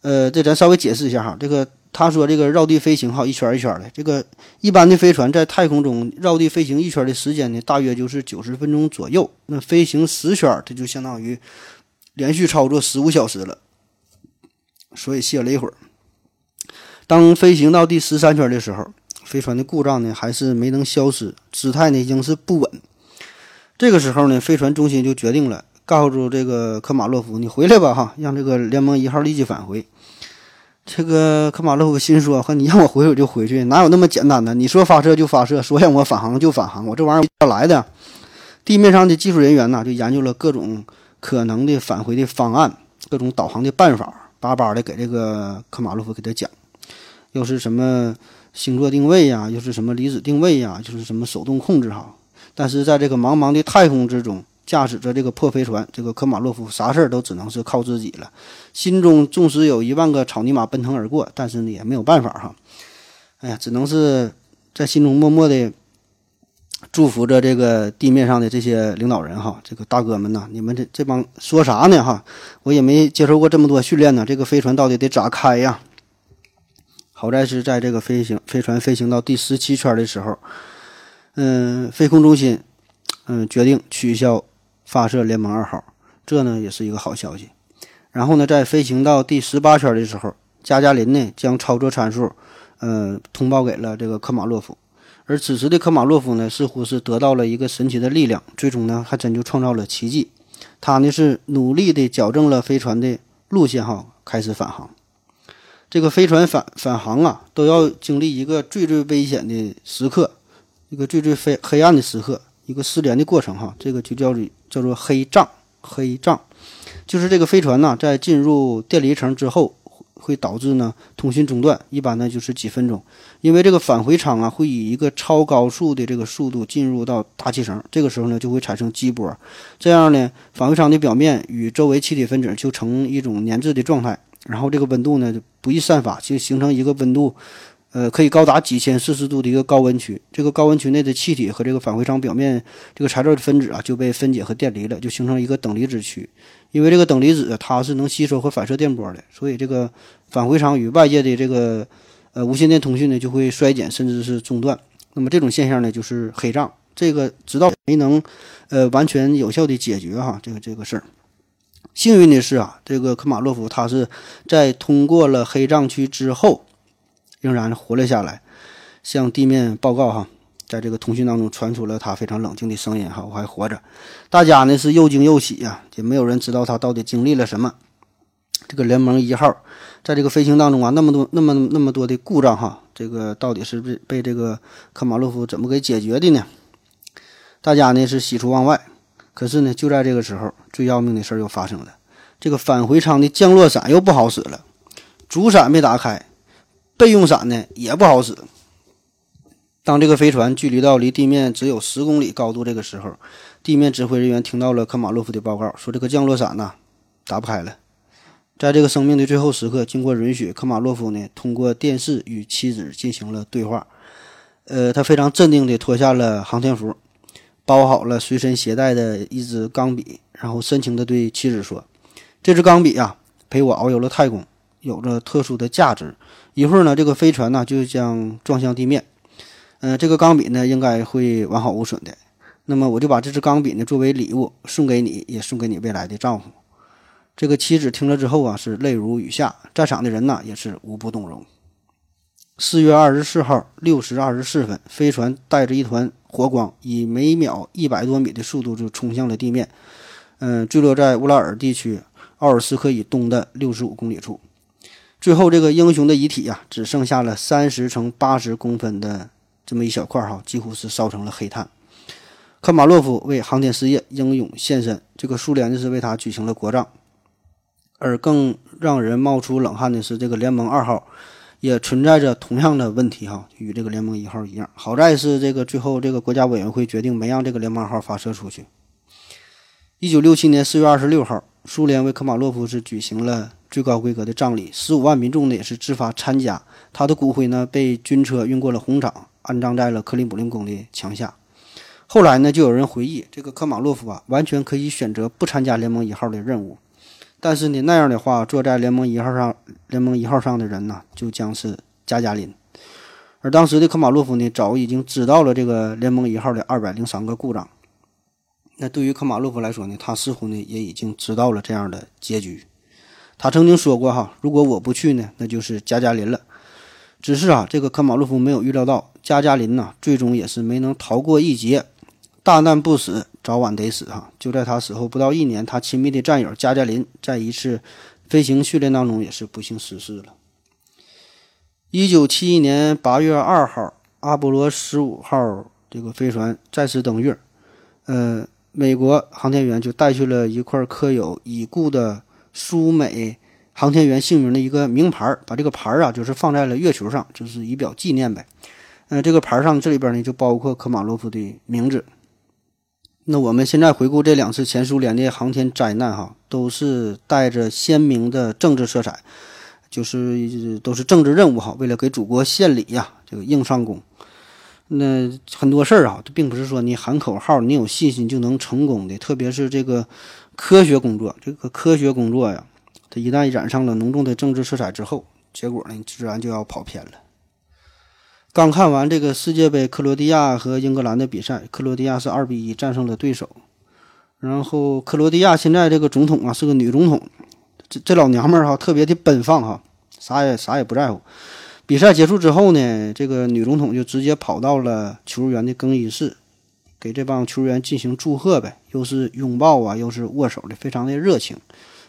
Speaker 2: 呃，这咱稍微解释一下哈，这个他说这个绕地飞行哈，一圈一圈的，这个一般的飞船在太空中绕地飞行一圈的时间呢，大约就是九十分钟左右。那飞行十圈，这就相当于连续操作十五小时了，所以歇了一会儿。当飞行到第十三圈的时候。飞船的故障呢，还是没能消失，姿态呢已经是不稳。这个时候呢，飞船中心就决定了，告诉这个科马洛夫：“你回来吧，哈，让这个联盟一号立即返回。”这个科马洛夫心说：“和你让我回我就回去，哪有那么简单的？你说发射就发射，说让我返航就返航，我这玩意儿要来的。”地面上的技术人员呢，就研究了各种可能的返回的方案，各种导航的办法，巴巴的给这个科马洛夫给他讲，又是什么？星座定位呀，又是什么离子定位呀，就是什么手动控制哈。但是在这个茫茫的太空之中，驾驶着这个破飞船，这个科马洛夫啥事儿都只能是靠自己了。心中纵使有一万个草泥马奔腾而过，但是呢也没有办法哈。哎呀，只能是在心中默默的祝福着这个地面上的这些领导人哈，这个大哥们呐，你们这这帮说啥呢哈？我也没接受过这么多训练呢，这个飞船到底得咋开呀？好在是在这个飞行飞船飞行到第十七圈的时候，嗯，飞控中心嗯决定取消发射联盟二号，这呢也是一个好消息。然后呢，在飞行到第十八圈的时候，加加林呢将操作参数嗯通报给了这个科马洛夫，而此时的科马洛夫呢似乎是得到了一个神奇的力量，最终呢还真就创造了奇迹。他呢是努力的矫正了飞船的路线哈，开始返航。这个飞船返返航啊，都要经历一个最最危险的时刻，一个最最黑黑暗的时刻，一个失联的过程哈。这个就叫做叫做黑障，黑障，就是这个飞船呢，在进入电离层之后，会导致呢通讯中断，一般呢就是几分钟，因为这个返回舱啊会以一个超高速的这个速度进入到大气层，这个时候呢就会产生激波，这样呢返回舱的表面与周围气体分子就成一种粘滞的状态。然后这个温度呢就不易散发，就形成一个温度，呃，可以高达几千摄氏度的一个高温区。这个高温区内的气体和这个返回舱表面这个材料的分子啊就被分解和电离了，就形成一个等离子区。因为这个等离子它是能吸收和反射电波的，所以这个返回舱与外界的这个呃无线电通讯呢就会衰减甚至是中断。那么这种现象呢就是黑障，这个直到没能呃完全有效的解决哈这个这个事儿。幸运的是啊，这个科马洛夫他是在通过了黑障区之后，仍然活了下来，向地面报告哈，在这个通讯当中传出了他非常冷静的声音哈，我还活着。大家呢是又惊又喜呀，也没有人知道他到底经历了什么。这个联盟一号在这个飞行当中啊，那么多、那么、那么多的故障哈，这个到底是被被这个科马洛夫怎么给解决的呢？大家呢是喜出望外，可是呢，就在这个时候，最要命的事又发生了，这个返回舱的降落伞又不好使了，主伞没打开，备用伞呢也不好使。当这个飞船距离到离地面只有十公里高度这个时候，地面指挥人员听到了科马洛夫的报告，说这个降落伞呢打不开了。在这个生命的最后时刻，经过允许，科马洛夫呢通过电视与妻子进行了对话。呃，他非常镇定地脱下了航天服，包好了随身携带的一支钢笔，然后深情地对妻子说：“这支钢笔啊，陪我遨游了太空，有着特殊的价值。一会儿呢，这个飞船呢就将撞向地面。”嗯，这个钢笔呢，应该会完好无损的。那么我就把这支钢笔呢，作为礼物送给你，也送给你未来的丈夫。这个妻子听了之后啊，是泪如雨下，在场的人呢，也是无不动容。四月二十四号六时二十四分，飞船带着一团火光，以每秒一百多米的速度就冲向了地面。嗯，坠落在乌拉尔地区奥尔斯克以东的六十五公里处。最后，这个英雄的遗体呀，只剩下了三十乘八十公分的。这么一小块哈，几乎是烧成了黑炭。科马洛夫为航天事业英勇献身，这个苏联就是为他举行了国葬。而更让人冒出冷汗的是，这个联盟二号也存在着同样的问题哈，与这个联盟一号一样。好在是这个最后这个国家委员会决定没让这个联盟二号发射出去。一九六七年四月二十六号，苏联为科马洛夫是举行了最高规格的葬礼，十五万民众呢也是自发参加，他的骨灰呢被军车运过了红场。安葬在了克里姆林宫的墙下。后来呢，就有人回忆，这个科马洛夫啊，完全可以选择不参加联盟一号的任务。但是呢，那样的话，坐在联盟一号上，联盟一号上的人呢，就将是加加林。而当时的科马洛夫呢，早已经知道了这个联盟一号的二百零三个故障。那对于科马洛夫来说呢，他似乎呢，也已经知道了这样的结局。他曾经说过哈，如果我不去呢，那就是加加林了。只是啊，这个科马洛夫没有预料到，加加林呐，最终也是没能逃过一劫，大难不死，早晚得死哈。就在他死后不到一年，他亲密的战友加加林在一次飞行训练当中也是不幸逝世了。一九七一年八月二号，阿波罗十五号这个飞船再次登月，呃，美国航天员就带去了一块刻有已故的苏美。航天员姓名的一个名牌，把这个牌儿啊，就是放在了月球上，就是以表纪念呗。呃，这个牌上这里边呢，就包括科马洛夫的名字。那我们现在回顾这两次前苏联的航天灾难，哈，都是带着鲜明的政治色彩，就是都是政治任务哈，为了给祖国献礼呀，这个硬上弓。那很多事儿啊，并不是说你喊口号、你有信心就能成功的，特别是这个科学工作，这个科学工作呀。它一旦染上了浓重的政治色彩之后，结果呢，自然就要跑偏了。刚看完这个世界杯，克罗地亚和英格兰的比赛，克罗地亚是二比一战胜了对手。然后，克罗地亚现在这个总统啊是个女总统，这这老娘们儿哈特别的奔放哈，啥也啥也不在乎。比赛结束之后呢，这个女总统就直接跑到了球员的更衣室，给这帮球员进行祝贺呗，又是拥抱啊，又是握手的，非常的热情。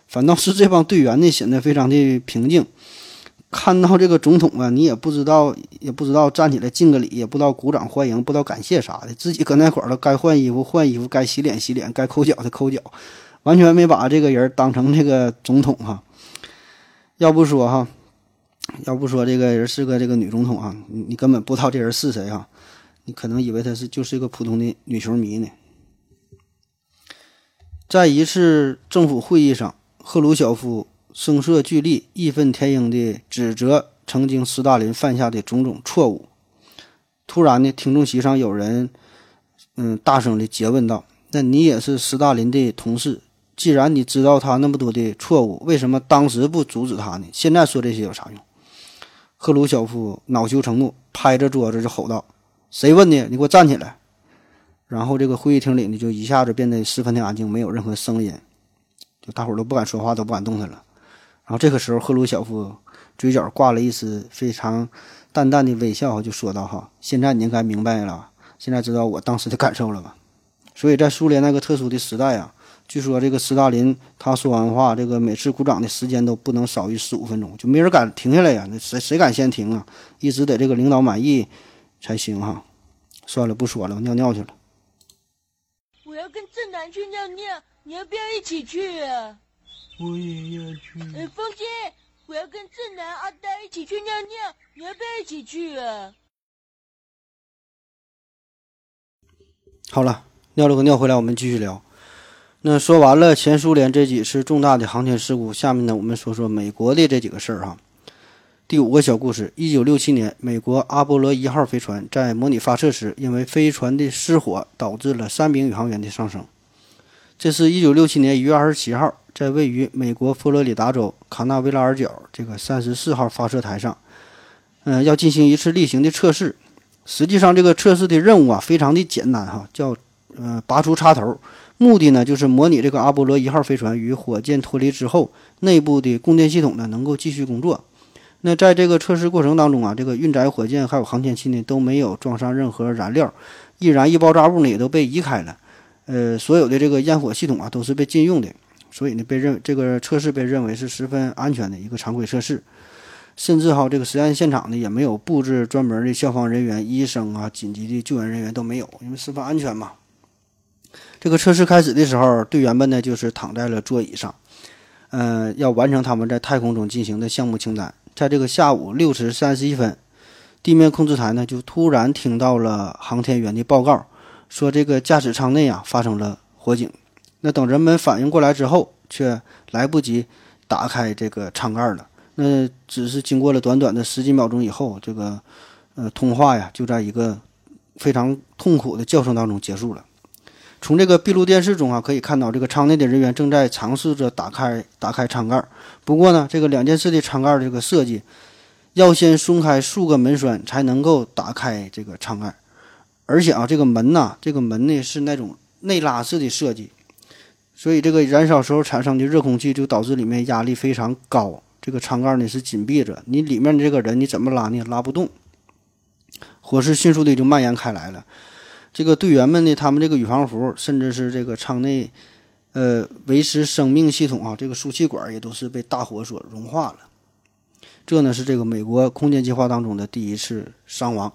Speaker 2: 反倒是这帮队员呢，显得非常的平静。看到这个总统啊，你也不知道，也不知道站起来敬个礼，也不知道鼓掌欢迎，不知道感谢啥的，自己搁那块儿了，该换衣服换衣服，该洗脸洗脸，该抠脚的抠脚，完全没把这个人当成这个总统哈。要不说哈，要不说这个人是个这个女总统啊，你你根本不知道这人是谁哈，你可能以为她是就是一个普通的女球迷呢。在一次政府会议上。赫鲁晓夫声色俱厉、义愤填膺地指责曾经斯大林犯下的种种错误。突然呢，听众席上有人，嗯，大声地诘问道：“那你也是斯大林的同事，既然你知道他那么多的错误，为什么当时不阻止他呢？现在说这些有啥用？”赫鲁晓夫恼羞成怒，拍着桌子就吼道：“谁问的？你给我站起来！”然后这个会议厅里呢，就一下子变得十分的安静，没有任何声音。就大伙都不敢说话，都不敢动弹了。然后这个时候，赫鲁晓夫嘴角挂了一丝非常淡淡的微笑，就说道：“哈，现在你应该明白了，现在知道我当时的感受了吧？所以在苏联那个特殊的时代啊，据说这个斯大林他说完话，这个每次鼓掌的时间都不能少于十五分钟，就没人敢停下来呀。那谁谁敢先停啊？一直得这个领导满意才行哈。算了，不说了，我尿尿去了。
Speaker 3: 我要跟正南去尿尿，你要不要一起去啊？
Speaker 1: 我也要去。
Speaker 3: 呃，风姐，我要跟正南、阿呆一起去尿尿，你要不要一起去啊？
Speaker 2: 好了，尿了个尿回来，我们继续聊。那说完了前苏联这几次重大的航天事故，下面呢，我们说说美国的这几个事儿哈。第五个小故事：一九六七年，美国阿波罗一号飞船在模拟发射时，因为飞船的失火，导致了三名宇航员的丧生。这是一九六七年一月二十七号，在位于美国佛罗里达州卡纳维拉尔角这个三十四号发射台上，嗯，要进行一次例行的测试。实际上，这个测试的任务啊，非常的简单哈，叫呃拔出插头，目的呢就是模拟这个阿波罗一号飞船与火箭脱离之后，内部的供电系统呢能够继续工作。那在这个测试过程当中啊，这个运载火箭还有航天器呢都没有装上任何燃料，易燃易爆炸物呢也都被移开了，呃，所有的这个烟火系统啊都是被禁用的，所以呢被认这个测试被认为是十分安全的一个常规测试。甚至哈，这个实验现场呢也没有布置专门的消防人员、医生啊、紧急的救援人员都没有，因为十分安全嘛。这个测试开始的时候，队员们呢就是躺在了座椅上，呃，要完成他们在太空中进行的项目清单。在这个下午六时三十一分，地面控制台呢就突然听到了航天员的报告，说这个驾驶舱内啊发生了火警。那等人们反应过来之后，却来不及打开这个舱盖了。那只是经过了短短的十几秒钟以后，这个呃通话呀，就在一个非常痛苦的叫声当中结束了。从这个闭路电视中啊，可以看到这个舱内的人员正在尝试着打开打开舱盖。不过呢，这个两件式的舱盖这个设计，要先松开数个门栓才能够打开这个舱盖。而且啊，这个门呐，这个门呢是那种内拉式的设计，所以这个燃烧时候产生的热空气就导致里面压力非常高。这个舱盖呢是紧闭着，你里面这个人你怎么拉呢？拉不动，火势迅速的就蔓延开来了。这个队员们呢，他们这个宇航服，甚至是这个舱内，呃，维持生命系统啊，这个输气管也都是被大火所融化了。这呢是这个美国空间计划当中的第一次伤亡。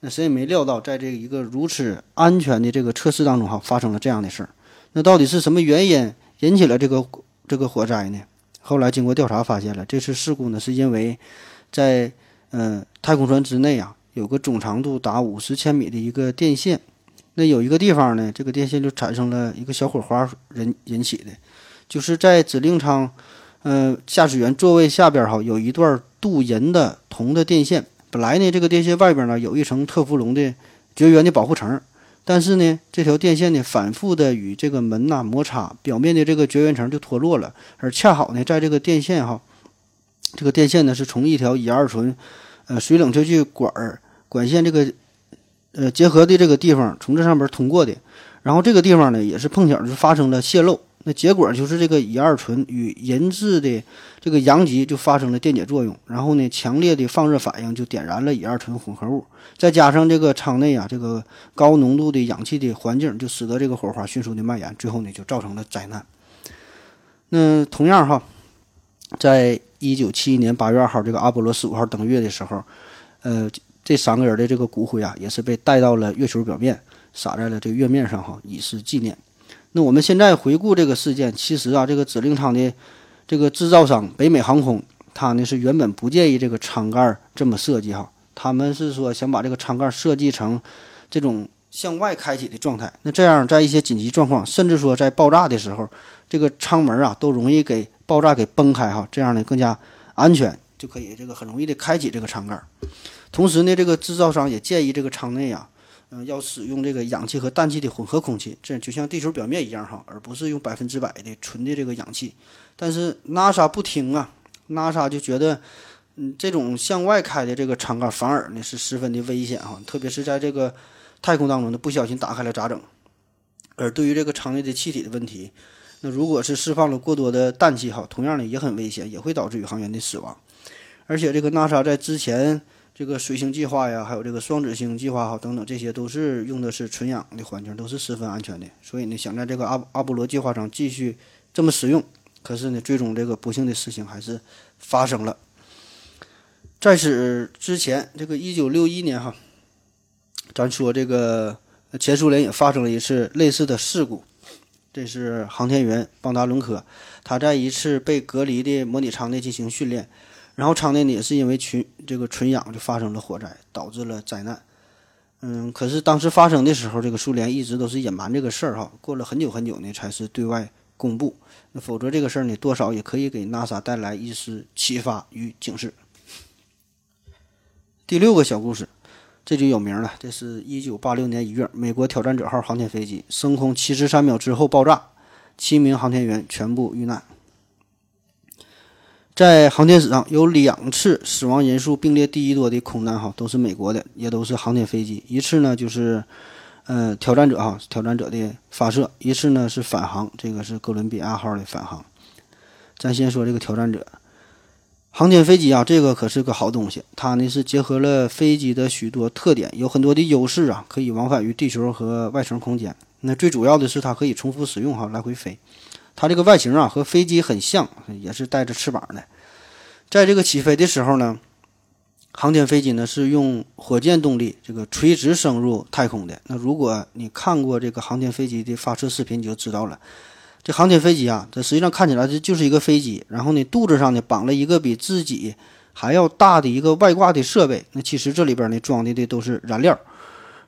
Speaker 2: 那谁也没料到，在这一个如此安全的这个测试当中哈，发生了这样的事儿。那到底是什么原因引起了这个这个火灾呢？后来经过调查发现了，这次事故呢是因为，在呃太空船之内啊，有个总长度达五十千米的一个电线，那有一个地方呢，这个电线就产生了一个小火花引引起的，就是在指令舱，呃驾驶员座位下边哈有一段镀银的铜的电线，本来呢这个电线外边呢有一层特氟龙的绝缘的保护层。但是呢，这条电线呢反复的与这个门呐摩擦，表面的这个绝缘层就脱落了。而恰好呢，在这个电线哈，这个电线呢是从一条乙二醇，呃水冷却器管管线这个呃结合的这个地方从这上边通过的。然后这个地方呢也是碰巧就发生了泄漏。那结果就是这个乙二醇与银质的这个阳极就发生了电解作用，然后呢，强烈的放热反应就点燃了乙二醇混合物，再加上这个舱内啊这个高浓度的氧气的环境，就使得这个火花迅速的蔓延，最后呢就造成了灾难。那同样哈，在一九七一年八月二号这个阿波罗十五号登月的时候，呃，这三个人的这个骨灰啊也是被带到了月球表面，撒在了这个月面上哈，以示纪念。那我们现在回顾这个事件，其实啊，这个指令舱的这个制造商北美航空，它呢是原本不建议这个舱盖这么设计哈，他们是说想把这个舱盖设计成这种向外开启的状态。那这样在一些紧急状况，甚至说在爆炸的时候，这个舱门啊都容易给爆炸给崩开哈，这样呢更加安全，就可以这个很容易的开启这个舱盖。同时呢，这个制造商也建议这个舱内啊。嗯，要使用这个氧气和氮气的混合空气，这就像地球表面一样哈，而不是用百分之百的纯的这个氧气。但是 NASA 不听啊，NASA 就觉得，嗯，这种向外开的这个舱盖反而呢是十分的危险哈，特别是在这个太空当中呢，不小心打开了咋整？而对于这个舱内的气体的问题，那如果是释放了过多的氮气哈，同样呢也很危险，也会导致宇航员的死亡。而且这个 NASA 在之前。这个水星计划呀，还有这个双子星计划哈等等，这些都是用的是纯氧的环境，都是十分安全的。所以呢，想在这个阿阿波罗计划上继续这么使用，可是呢，最终这个不幸的事情还是发生了。在此之前，这个一九六一年哈，咱说这个前苏联也发生了一次类似的事故。这是航天员邦达伦科，他在一次被隔离的模拟舱内进行训练，然后舱内呢也是因为群这个纯氧就发生了火灾，导致了灾难。嗯，可是当时发生的时候，这个苏联一直都是隐瞒这个事儿哈，过了很久很久呢才是对外公布。那否则这个事儿呢，多少也可以给 NASA 带来一丝启发与警示。第六个小故事，这就有名了。这是一九八六年一月，美国挑战者号航天飞机升空七十三秒之后爆炸，七名航天员全部遇难。在航天史上有两次死亡人数并列第一多的空难，哈，都是美国的，也都是航天飞机。一次呢就是，呃，挑战者哈，挑战者的发射；一次呢是返航，这个是哥伦比亚号的返航。咱先说这个挑战者。航天飞机啊，这个可是个好东西。它呢是结合了飞机的许多特点，有很多的优势啊，可以往返于地球和外层空间。那最主要的是它可以重复使用哈，来回飞。它这个外形啊和飞机很像，也是带着翅膀的。在这个起飞的时候呢，航天飞机呢是用火箭动力，这个垂直升入太空的。那如果你看过这个航天飞机的发射视频，你就知道了。这航天飞机啊，这实际上看起来这就是一个飞机，然后呢，肚子上呢绑了一个比自己还要大的一个外挂的设备。那其实这里边呢装的的都是燃料，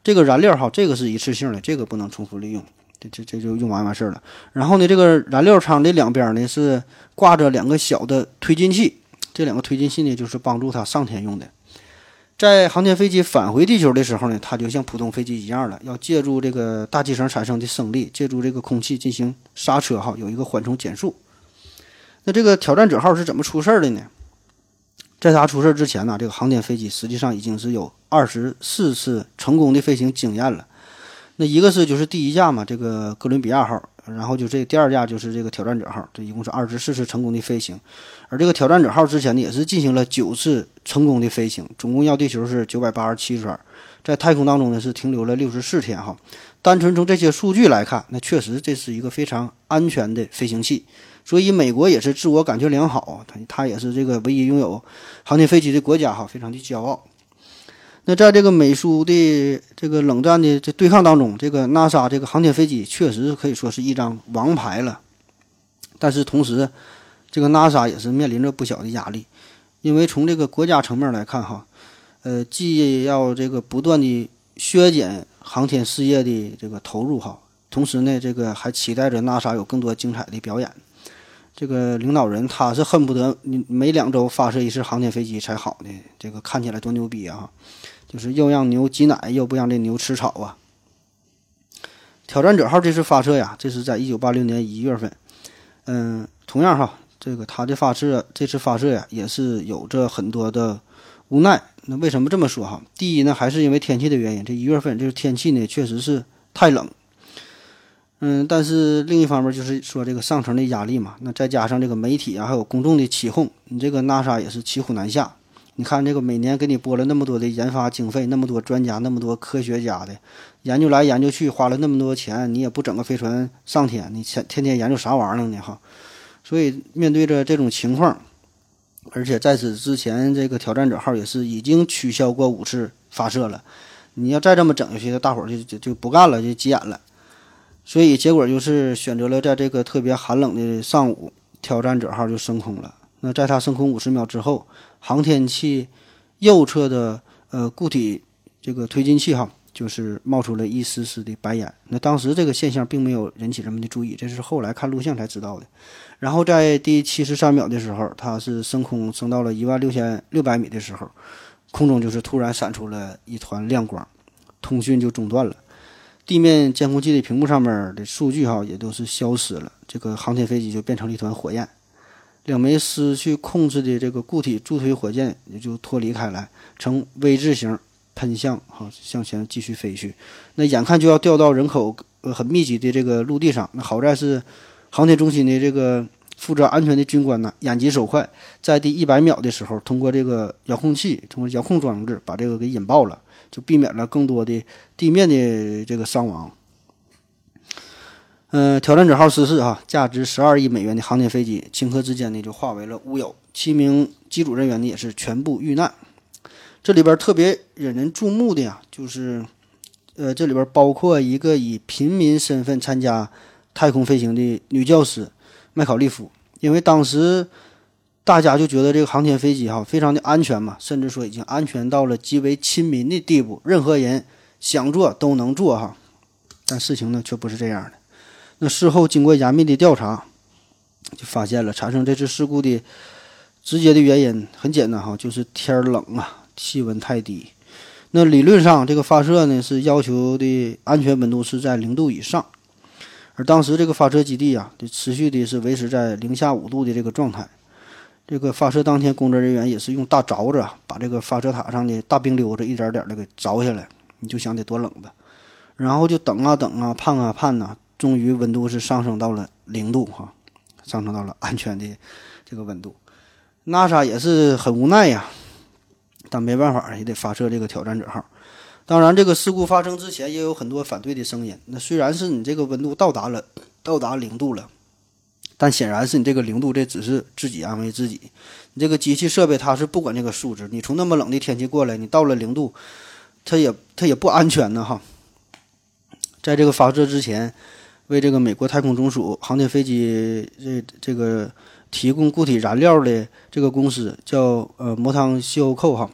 Speaker 2: 这个燃料哈，这个是一次性的，这个不能重复利用，这这这就用完完事儿了。然后呢，这个燃料舱的两边呢是挂着两个小的推进器，这两个推进器呢就是帮助它上天用的。在航天飞机返回地球的时候呢，它就像普通飞机一样了，要借助这个大气层产生的升力，借助这个空气进行刹车，哈，有一个缓冲减速。那这个挑战者号是怎么出事儿的呢？在它出事儿之前呢，这个航天飞机实际上已经是有二十四次成功的飞行经验了。那一个是就是第一架嘛，这个哥伦比亚号。然后就这第二架就是这个挑战者号，这一共是二十四次成功的飞行，而这个挑战者号之前呢也是进行了九次成功的飞行，总共绕地球是九百八十七圈，在太空当中呢是停留了六十四天哈。单纯从这些数据来看，那确实这是一个非常安全的飞行器，所以美国也是自我感觉良好，它它也是这个唯一拥有航天飞机的国家哈，非常的骄傲。那在这个美苏的这个冷战的这对抗当中，这个 NASA 这个航天飞机确实可以说是一张王牌了。但是同时，这个 NASA 也是面临着不小的压力，因为从这个国家层面来看，哈，呃，既要这个不断的削减航天事业的这个投入，哈，同时呢，这个还期待着 NASA 有更多精彩的表演。这个领导人他是恨不得你每两周发射一次航天飞机才好呢，这个看起来多牛逼啊！就是又让牛挤奶，又不让这牛吃草啊！挑战者号这次发射呀，这是在一九八六年一月份。嗯，同样哈，这个它的发射这次发射呀，也是有着很多的无奈。那为什么这么说哈？第一呢，还是因为天气的原因。这一月份这个天气呢，确实是太冷。嗯，但是另一方面就是说这个上层的压力嘛。那再加上这个媒体啊，还有公众的起哄，你这个 NASA 也是骑虎难下。你看，这个每年给你拨了那么多的研发经费，那么多专家，那么多科学家的研究来研究去，花了那么多钱，你也不整个飞船上天，你天天天研究啥玩意儿呢？哈，所以面对着这种情况，而且在此之前，这个挑战者号也是已经取消过五次发射了。你要再这么整下去，大伙儿就就就不干了，就急眼了。所以结果就是选择了在这个特别寒冷的上午，挑战者号就升空了。那在它升空五十秒之后，航天器右侧的呃固体这个推进器哈，就是冒出了一丝丝的白烟。那当时这个现象并没有引起人们的注意，这是后来看录像才知道的。然后在第七十三秒的时候，它是升空升到了一万六千六百米的时候，空中就是突然闪出了一团亮光，通讯就中断了，地面监控器的屏幕上面的数据哈也都是消失了，这个航天飞机就变成了一团火焰。两枚失去控制的这个固体助推火箭也就脱离开来，呈 V 字形喷向，哈向前继续飞去。那眼看就要掉到人口呃很密集的这个陆地上，那好在是航天中心的这个负责安全的军官呢，眼疾手快，在第一百秒的时候，通过这个遥控器，通过遥控装置把这个给引爆了，就避免了更多的地面的这个伤亡。嗯，挑战者号失事啊，价值十二亿美元的航天飞机顷刻之间呢就化为了乌有，七名机组人员呢也是全部遇难。这里边特别引人注目的呀，就是呃，这里边包括一个以平民身份参加太空飞行的女教师麦考利夫，因为当时大家就觉得这个航天飞机哈非常的安全嘛，甚至说已经安全到了极为亲民的地步，任何人想坐都能坐哈。但事情呢却不是这样的。那事后经过严密的调查，就发现了产生这次事故的直接的原因很简单哈，就是天冷啊，气温太低。那理论上这个发射呢是要求的安全温度是在零度以上，而当时这个发射基地啊，就持续的是维持在零下五度的这个状态。这个发射当天，工作人员也是用大凿子把这个发射塔上的大冰溜子一点点的给凿下来，你就想得多冷吧。然后就等啊等啊，盼啊盼呐。终于温度是上升到了零度哈，上升到了安全的这个温度。NASA 也是很无奈呀，但没办法也得发射这个挑战者号。当然，这个事故发生之前也有很多反对的声音。那虽然是你这个温度到达了到达零度了，但显然是你这个零度这只是自己安慰自己。你这个机器设备它是不管这个数值，你从那么冷的天气过来，你到了零度，它也它也不安全呢哈。在这个发射之前。为这个美国太空总署航天飞机这这个提供固体燃料的这个公司叫呃摩汤西欧扣哈，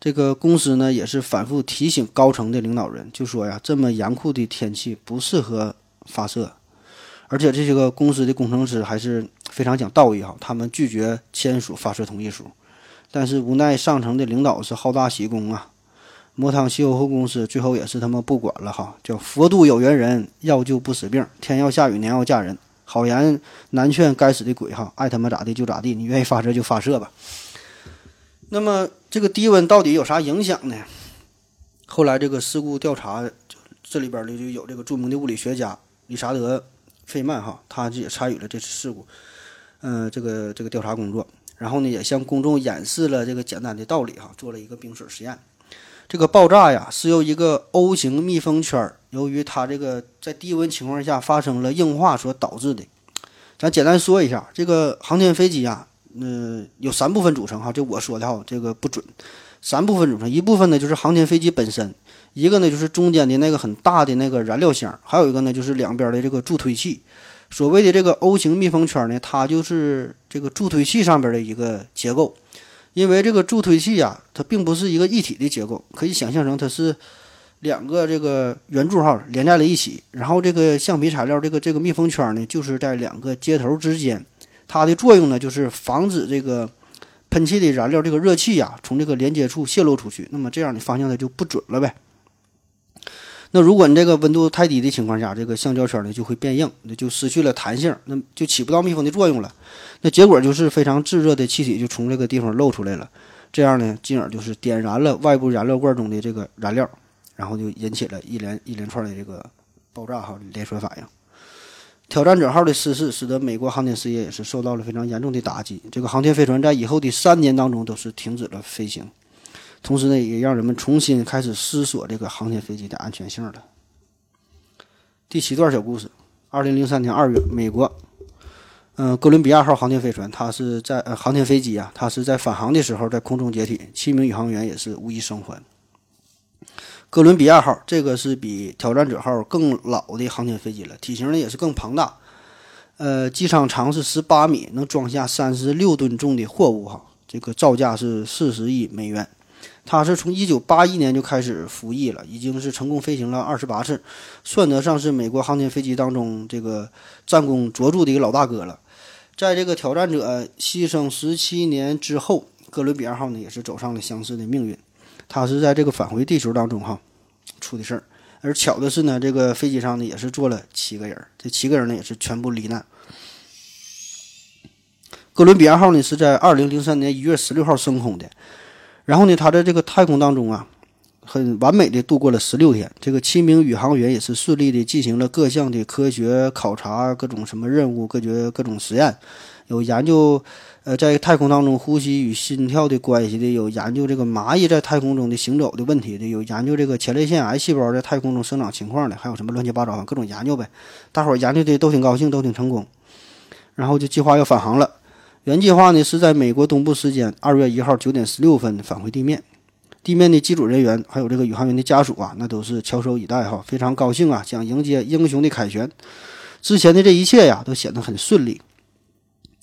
Speaker 2: 这个公司呢也是反复提醒高层的领导人，就说呀这么严酷的天气不适合发射，而且这些个公司的工程师还是非常讲道义哈，他们拒绝签署发射同意书，但是无奈上层的领导是好大喜功啊。摩汤西欧后公司最后也是他们不管了哈，叫佛度有缘人，药就不死病，天要下雨，娘要嫁人，好言难劝该死的鬼哈，爱他妈咋地就咋地，你愿意发射就发射吧。那么这个低温到底有啥影响呢？后来这个事故调查，这里边呢就有这个著名的物理学家理查德·费曼哈，他也参与了这次事故，嗯，这个这个调查工作，然后呢也向公众演示了这个简单的道理哈，做了一个冰水实验。这个爆炸呀，是由一个 O 型密封圈，由于它这个在低温情况下发生了硬化所导致的。咱简单说一下，这个航天飞机啊，嗯，有三部分组成哈，这我说的哈，这个不准。三部分组成，一部分呢就是航天飞机本身，一个呢就是中间的那个很大的那个燃料箱，还有一个呢就是两边的这个助推器。所谓的这个 O 型密封圈呢，它就是这个助推器上边的一个结构。因为这个助推器呀，它并不是一个一体的结构，可以想象成它是两个这个圆柱号连在了一起，然后这个橡皮材料这个这个密封圈呢，就是在两个接头之间，它的作用呢就是防止这个喷气的燃料这个热气呀从这个连接处泄露出去，那么这样的方向它就不准了呗。那如果你这个温度太低的情况下，这个橡胶圈呢就会变硬，那就失去了弹性，那就起不到密封的作用了。那结果就是非常炙热的气体就从这个地方漏出来了，这样呢，进而就是点燃了外部燃料罐中的这个燃料，然后就引起了一连一连串的这个爆炸哈连锁反应。挑战者号的失事使得美国航天事业也是受到了非常严重的打击，这个航天飞船在以后的三年当中都是停止了飞行。同时呢，也让人们重新开始思索这个航天飞机的安全性了。第七段小故事：二零零三年二月，美国，嗯，哥伦比亚号航天飞船，它是在呃航天飞机啊，它是在返航的时候在空中解体，七名宇航员也是无一生还。哥伦比亚号这个是比挑战者号更老的航天飞机了，体型呢也是更庞大，呃，机舱长是十八米，能装下三十六吨重的货物哈，这个造价是四十亿美元。它是从一九八一年就开始服役了，已经是成功飞行了二十八次，算得上是美国航天飞机当中这个战功卓著的一个老大哥了。在这个挑战者牺牲十七年之后，哥伦比亚号呢也是走上了相似的命运。它是在这个返回地球当中哈出的事儿，而巧的是呢，这个飞机上呢也是坐了七个人，这七个人呢也是全部罹难。哥伦比亚号呢是在二零零三年一月十六号升空的。然后呢，他在这个太空当中啊，很完美的度过了十六天。这个七名宇航员也是顺利的进行了各项的科学考察，各种什么任务，各觉各种实验，有研究呃在太空当中呼吸与心跳的关系的，有研究这个蚂蚁在太空中的行走的问题的，有研究这个前列腺癌细胞在太空中生长情况的，还有什么乱七八糟各种研究呗。大伙儿研究的都挺高兴，都挺成功，然后就计划要返航了。原计划呢是在美国东部时间二月一号九点十六分返回地面。地面的机组人员还有这个宇航员的家属啊，那都是翘首以待哈，非常高兴啊，想迎接英雄的凯旋。之前的这一切呀，都显得很顺利。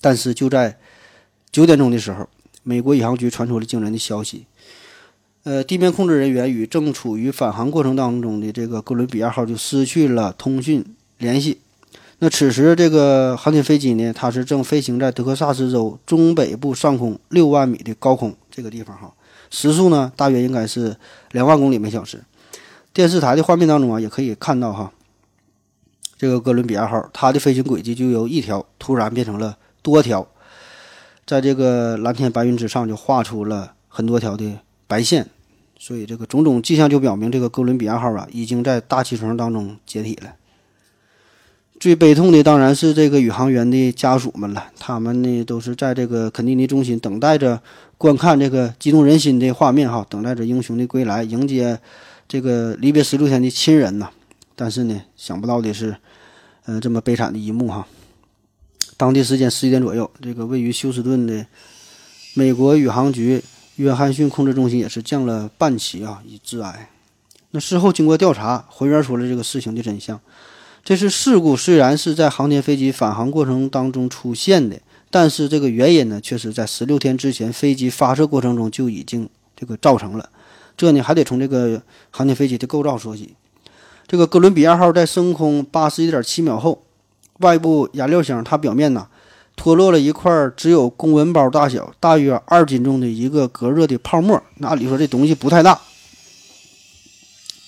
Speaker 2: 但是就在九点钟的时候，美国宇航局传出了惊人的消息：呃，地面控制人员与正处于返航过程当中的这个哥伦比亚号就失去了通讯联系。那此时，这个航天飞机呢，它是正飞行在德克萨斯州中北部上空六万米的高空这个地方哈，时速呢大约应该是两万公里每小时。电视台的画面当中啊，也可以看到哈，这个哥伦比亚号它的飞行轨迹就由一条突然变成了多条，在这个蓝天白云之上就画出了很多条的白线，所以这个种种迹象就表明，这个哥伦比亚号啊已经在大气层当中解体了。最悲痛的当然是这个宇航员的家属们了，他们呢都是在这个肯尼迪中心等待着观看这个激动人心的画面哈，等待着英雄的归来，迎接这个离别十六天的亲人呐。但是呢，想不到的是，呃，这么悲惨的一幕哈。当地时间十一点左右，这个位于休斯顿的美国宇航局约翰逊控制中心也是降了半旗啊，以致哀。那事后经过调查，还原出了这个事情的真相。这次事故虽然是在航天飞机返航过程当中出现的，但是这个原因呢，却是在十六天之前飞机发射过程中就已经这个造成了。这呢，还得从这个航天飞机的构造说起。这个哥伦比亚号在升空八十一点七秒后，外部燃料箱它表面呢脱落了一块只有公文包大小、大约二斤重的一个隔热的泡沫。按理说这东西不太大。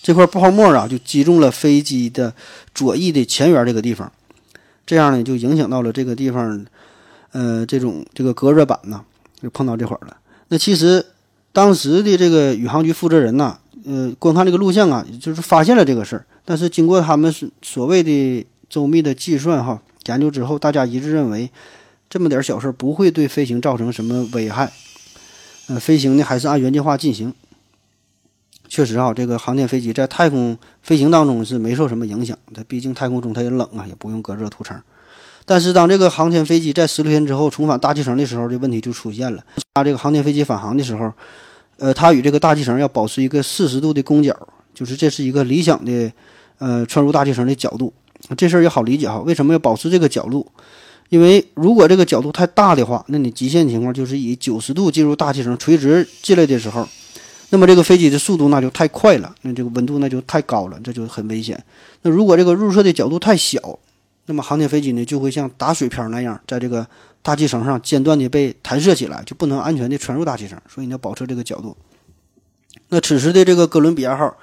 Speaker 2: 这块泡沫啊，就击中了飞机的左翼的前缘这个地方，这样呢，就影响到了这个地方，呃，这种这个隔热板呢，就碰到这块了。那其实当时的这个宇航局负责人呐，呃，观看这个录像啊，就是发现了这个事儿。但是经过他们所所谓的周密的计算哈，研究之后，大家一致认为，这么点小事不会对飞行造成什么危害。呃，飞行呢还是按原计划进行。确实啊，这个航天飞机在太空飞行当中是没受什么影响。它毕竟太空中它也冷啊，也不用隔热涂层。但是当这个航天飞机在十六天之后重返大气层的时候，这问题就出现了。它这个航天飞机返航的时候，呃，它与这个大气层要保持一个四十度的攻角，就是这是一个理想的呃穿入大气层的角度。这事儿也好理解哈，为什么要保持这个角度？因为如果这个角度太大的话，那你极限情况就是以九十度进入大气层，垂直进来的时候。那么这个飞机的速度那就太快了，那这个温度那就太高了，这就很危险。那如果这个入射的角度太小，那么航天飞机呢就会像打水漂那样，在这个大气层上间断的被弹射起来，就不能安全的传入大气层。所以你要保持这个角度。那此时的这个哥伦比亚号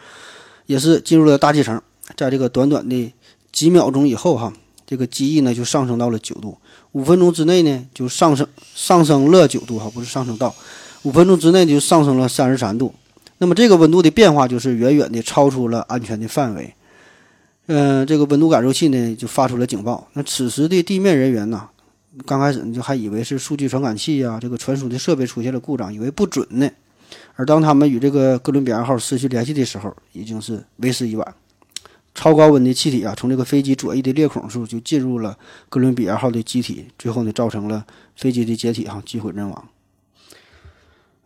Speaker 2: 也是进入了大气层，在这个短短的几秒钟以后，哈，这个机翼呢就上升到了九度，五分钟之内呢就上升上升了九度，哈，不是上升到。五分钟之内就上升了三十三度，那么这个温度的变化就是远远的超出了安全的范围。嗯，这个温度感受器呢就发出了警报。那此时的地面人员呢，刚开始就还以为是数据传感器呀，这个传输的设备出现了故障，以为不准呢。而当他们与这个哥伦比亚号失去联系的时候，已经是为时已晚。超高温的气体啊，从这个飞机左翼的裂孔处就进入了哥伦比亚号的机体，最后呢造成了飞机的解体，哈，机毁人亡。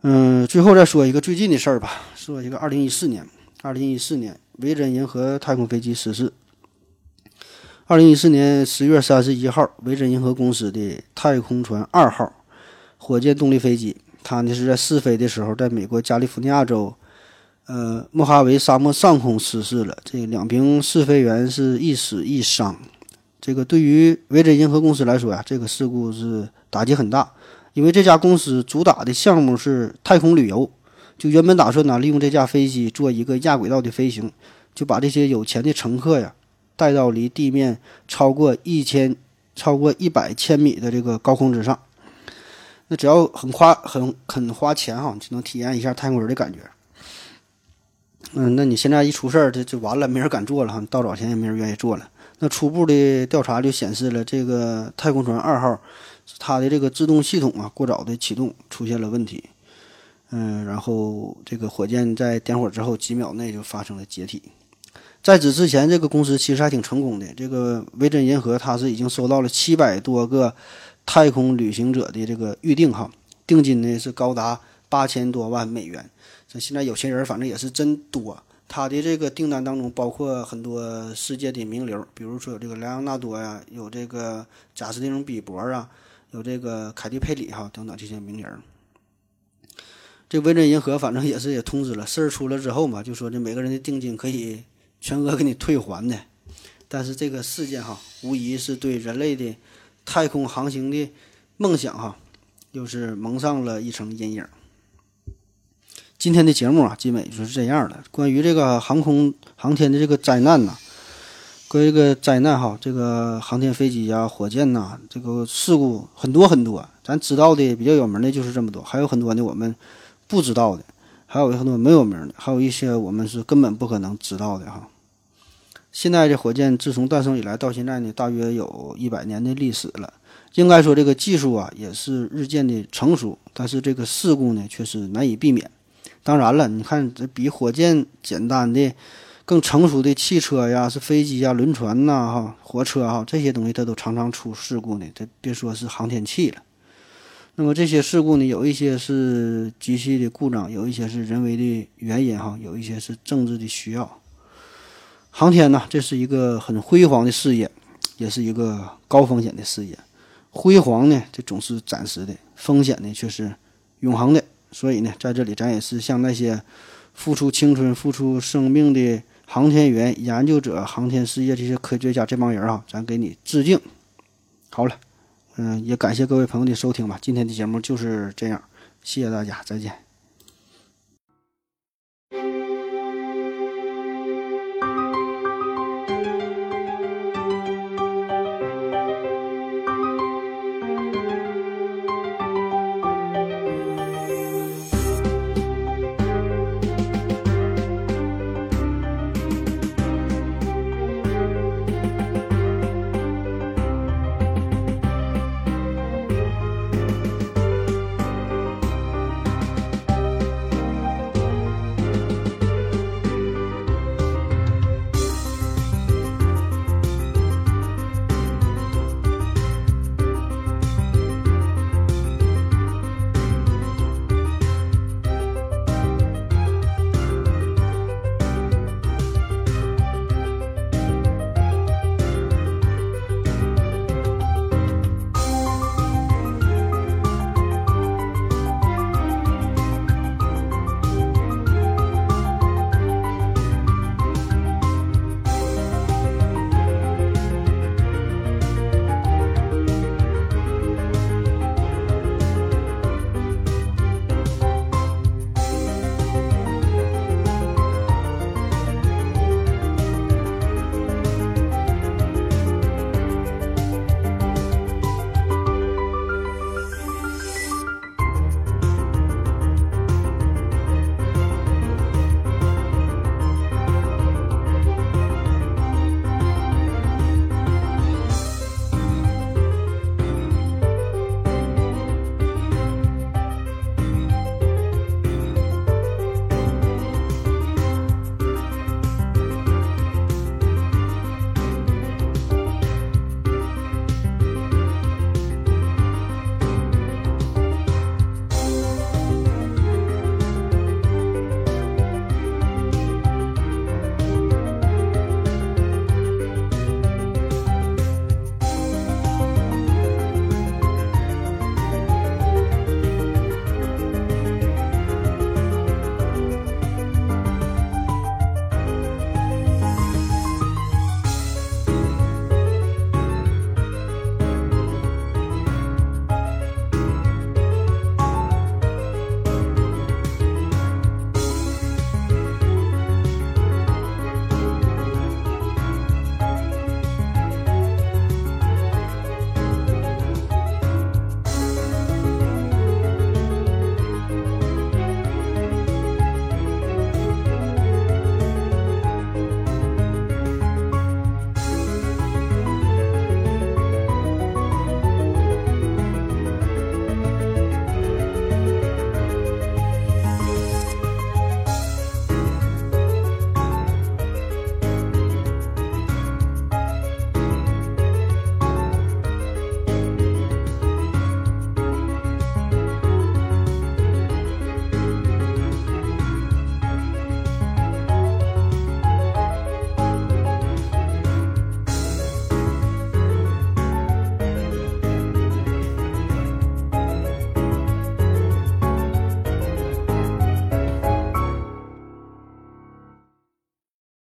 Speaker 2: 嗯，最后再说一个最近的事儿吧。说一个二零一四年，二零一四年维珍银河太空飞机失事。二零一四年十月三十一号，维珍银河公司的太空船二号火箭动力飞机，它呢是在试飞的时候，在美国加利福尼亚州，呃莫哈维沙漠上空失事了。这两名试飞员是一死一伤。这个对于维珍银河公司来说呀，这个事故是打击很大。因为这家公司主打的项目是太空旅游，就原本打算呢利用这架飞机做一个亚轨道的飞行，就把这些有钱的乘客呀带到离地面超过一千、超过一百千米的这个高空之上。那只要很花、很肯花钱哈，就能体验一下太空人的感觉。嗯，那你现在一出事儿，这就完了，没人敢做了哈。到早前也没人愿意做了。那初步的调查就显示了，这个太空船二号它的这个制动系统啊过早的启动出现了问题。嗯，然后这个火箭在点火之后几秒内就发生了解体。在此之前，这个公司其实还挺成功的。这个维珍银河它是已经收到了七百多个太空旅行者的这个预定哈，定金呢是高达八千多万美元。这现在有钱人反正也是真多。他的这个订单当中包括很多世界的名流，比如说有这个莱昂纳多呀，有这个贾斯汀比伯啊，有这个凯蒂佩里哈等等这些名人。这维珍银河反正也是也通知了，事儿出了之后嘛，就说这每个人的定金可以全额给你退还的。但是这个事件哈，无疑是对人类的太空航行的梦想哈，又是蒙上了一层阴影。今天的节目啊，基本就是这样了。关于这个航空航天的这个灾难呢，关于这个灾难哈，这个航天飞机呀、火箭呐，这个事故很多很多。咱知道的比较有名的就是这么多，还有很多呢我们。不知道的，还有很多没有名的，还有一些我们是根本不可能知道的哈。现在这火箭自从诞生以来到现在呢，大约有一百年的历史了。应该说这个技术啊也是日渐的成熟，但是这个事故呢却是难以避免。当然了，你看这比火箭简单的、更成熟的汽车呀、是飞机呀、轮船呐、哈火车哈这些东西，它都常常出事故呢。这别说是航天器了。那么这些事故呢，有一些是机器的故障，有一些是人为的原因，哈，有一些是政治的需要。航天呢，这是一个很辉煌的事业，也是一个高风险的事业。辉煌呢，这总是暂时的；风险呢，却是永恒的。所以呢，在这里，咱也是向那些付出青春、付出生命的航天员、研究者、航天事业这些科学家这帮人啊，咱给你致敬。好了。嗯，也感谢各位朋友的收听吧。今天的节目就是这样，谢谢大家，再见。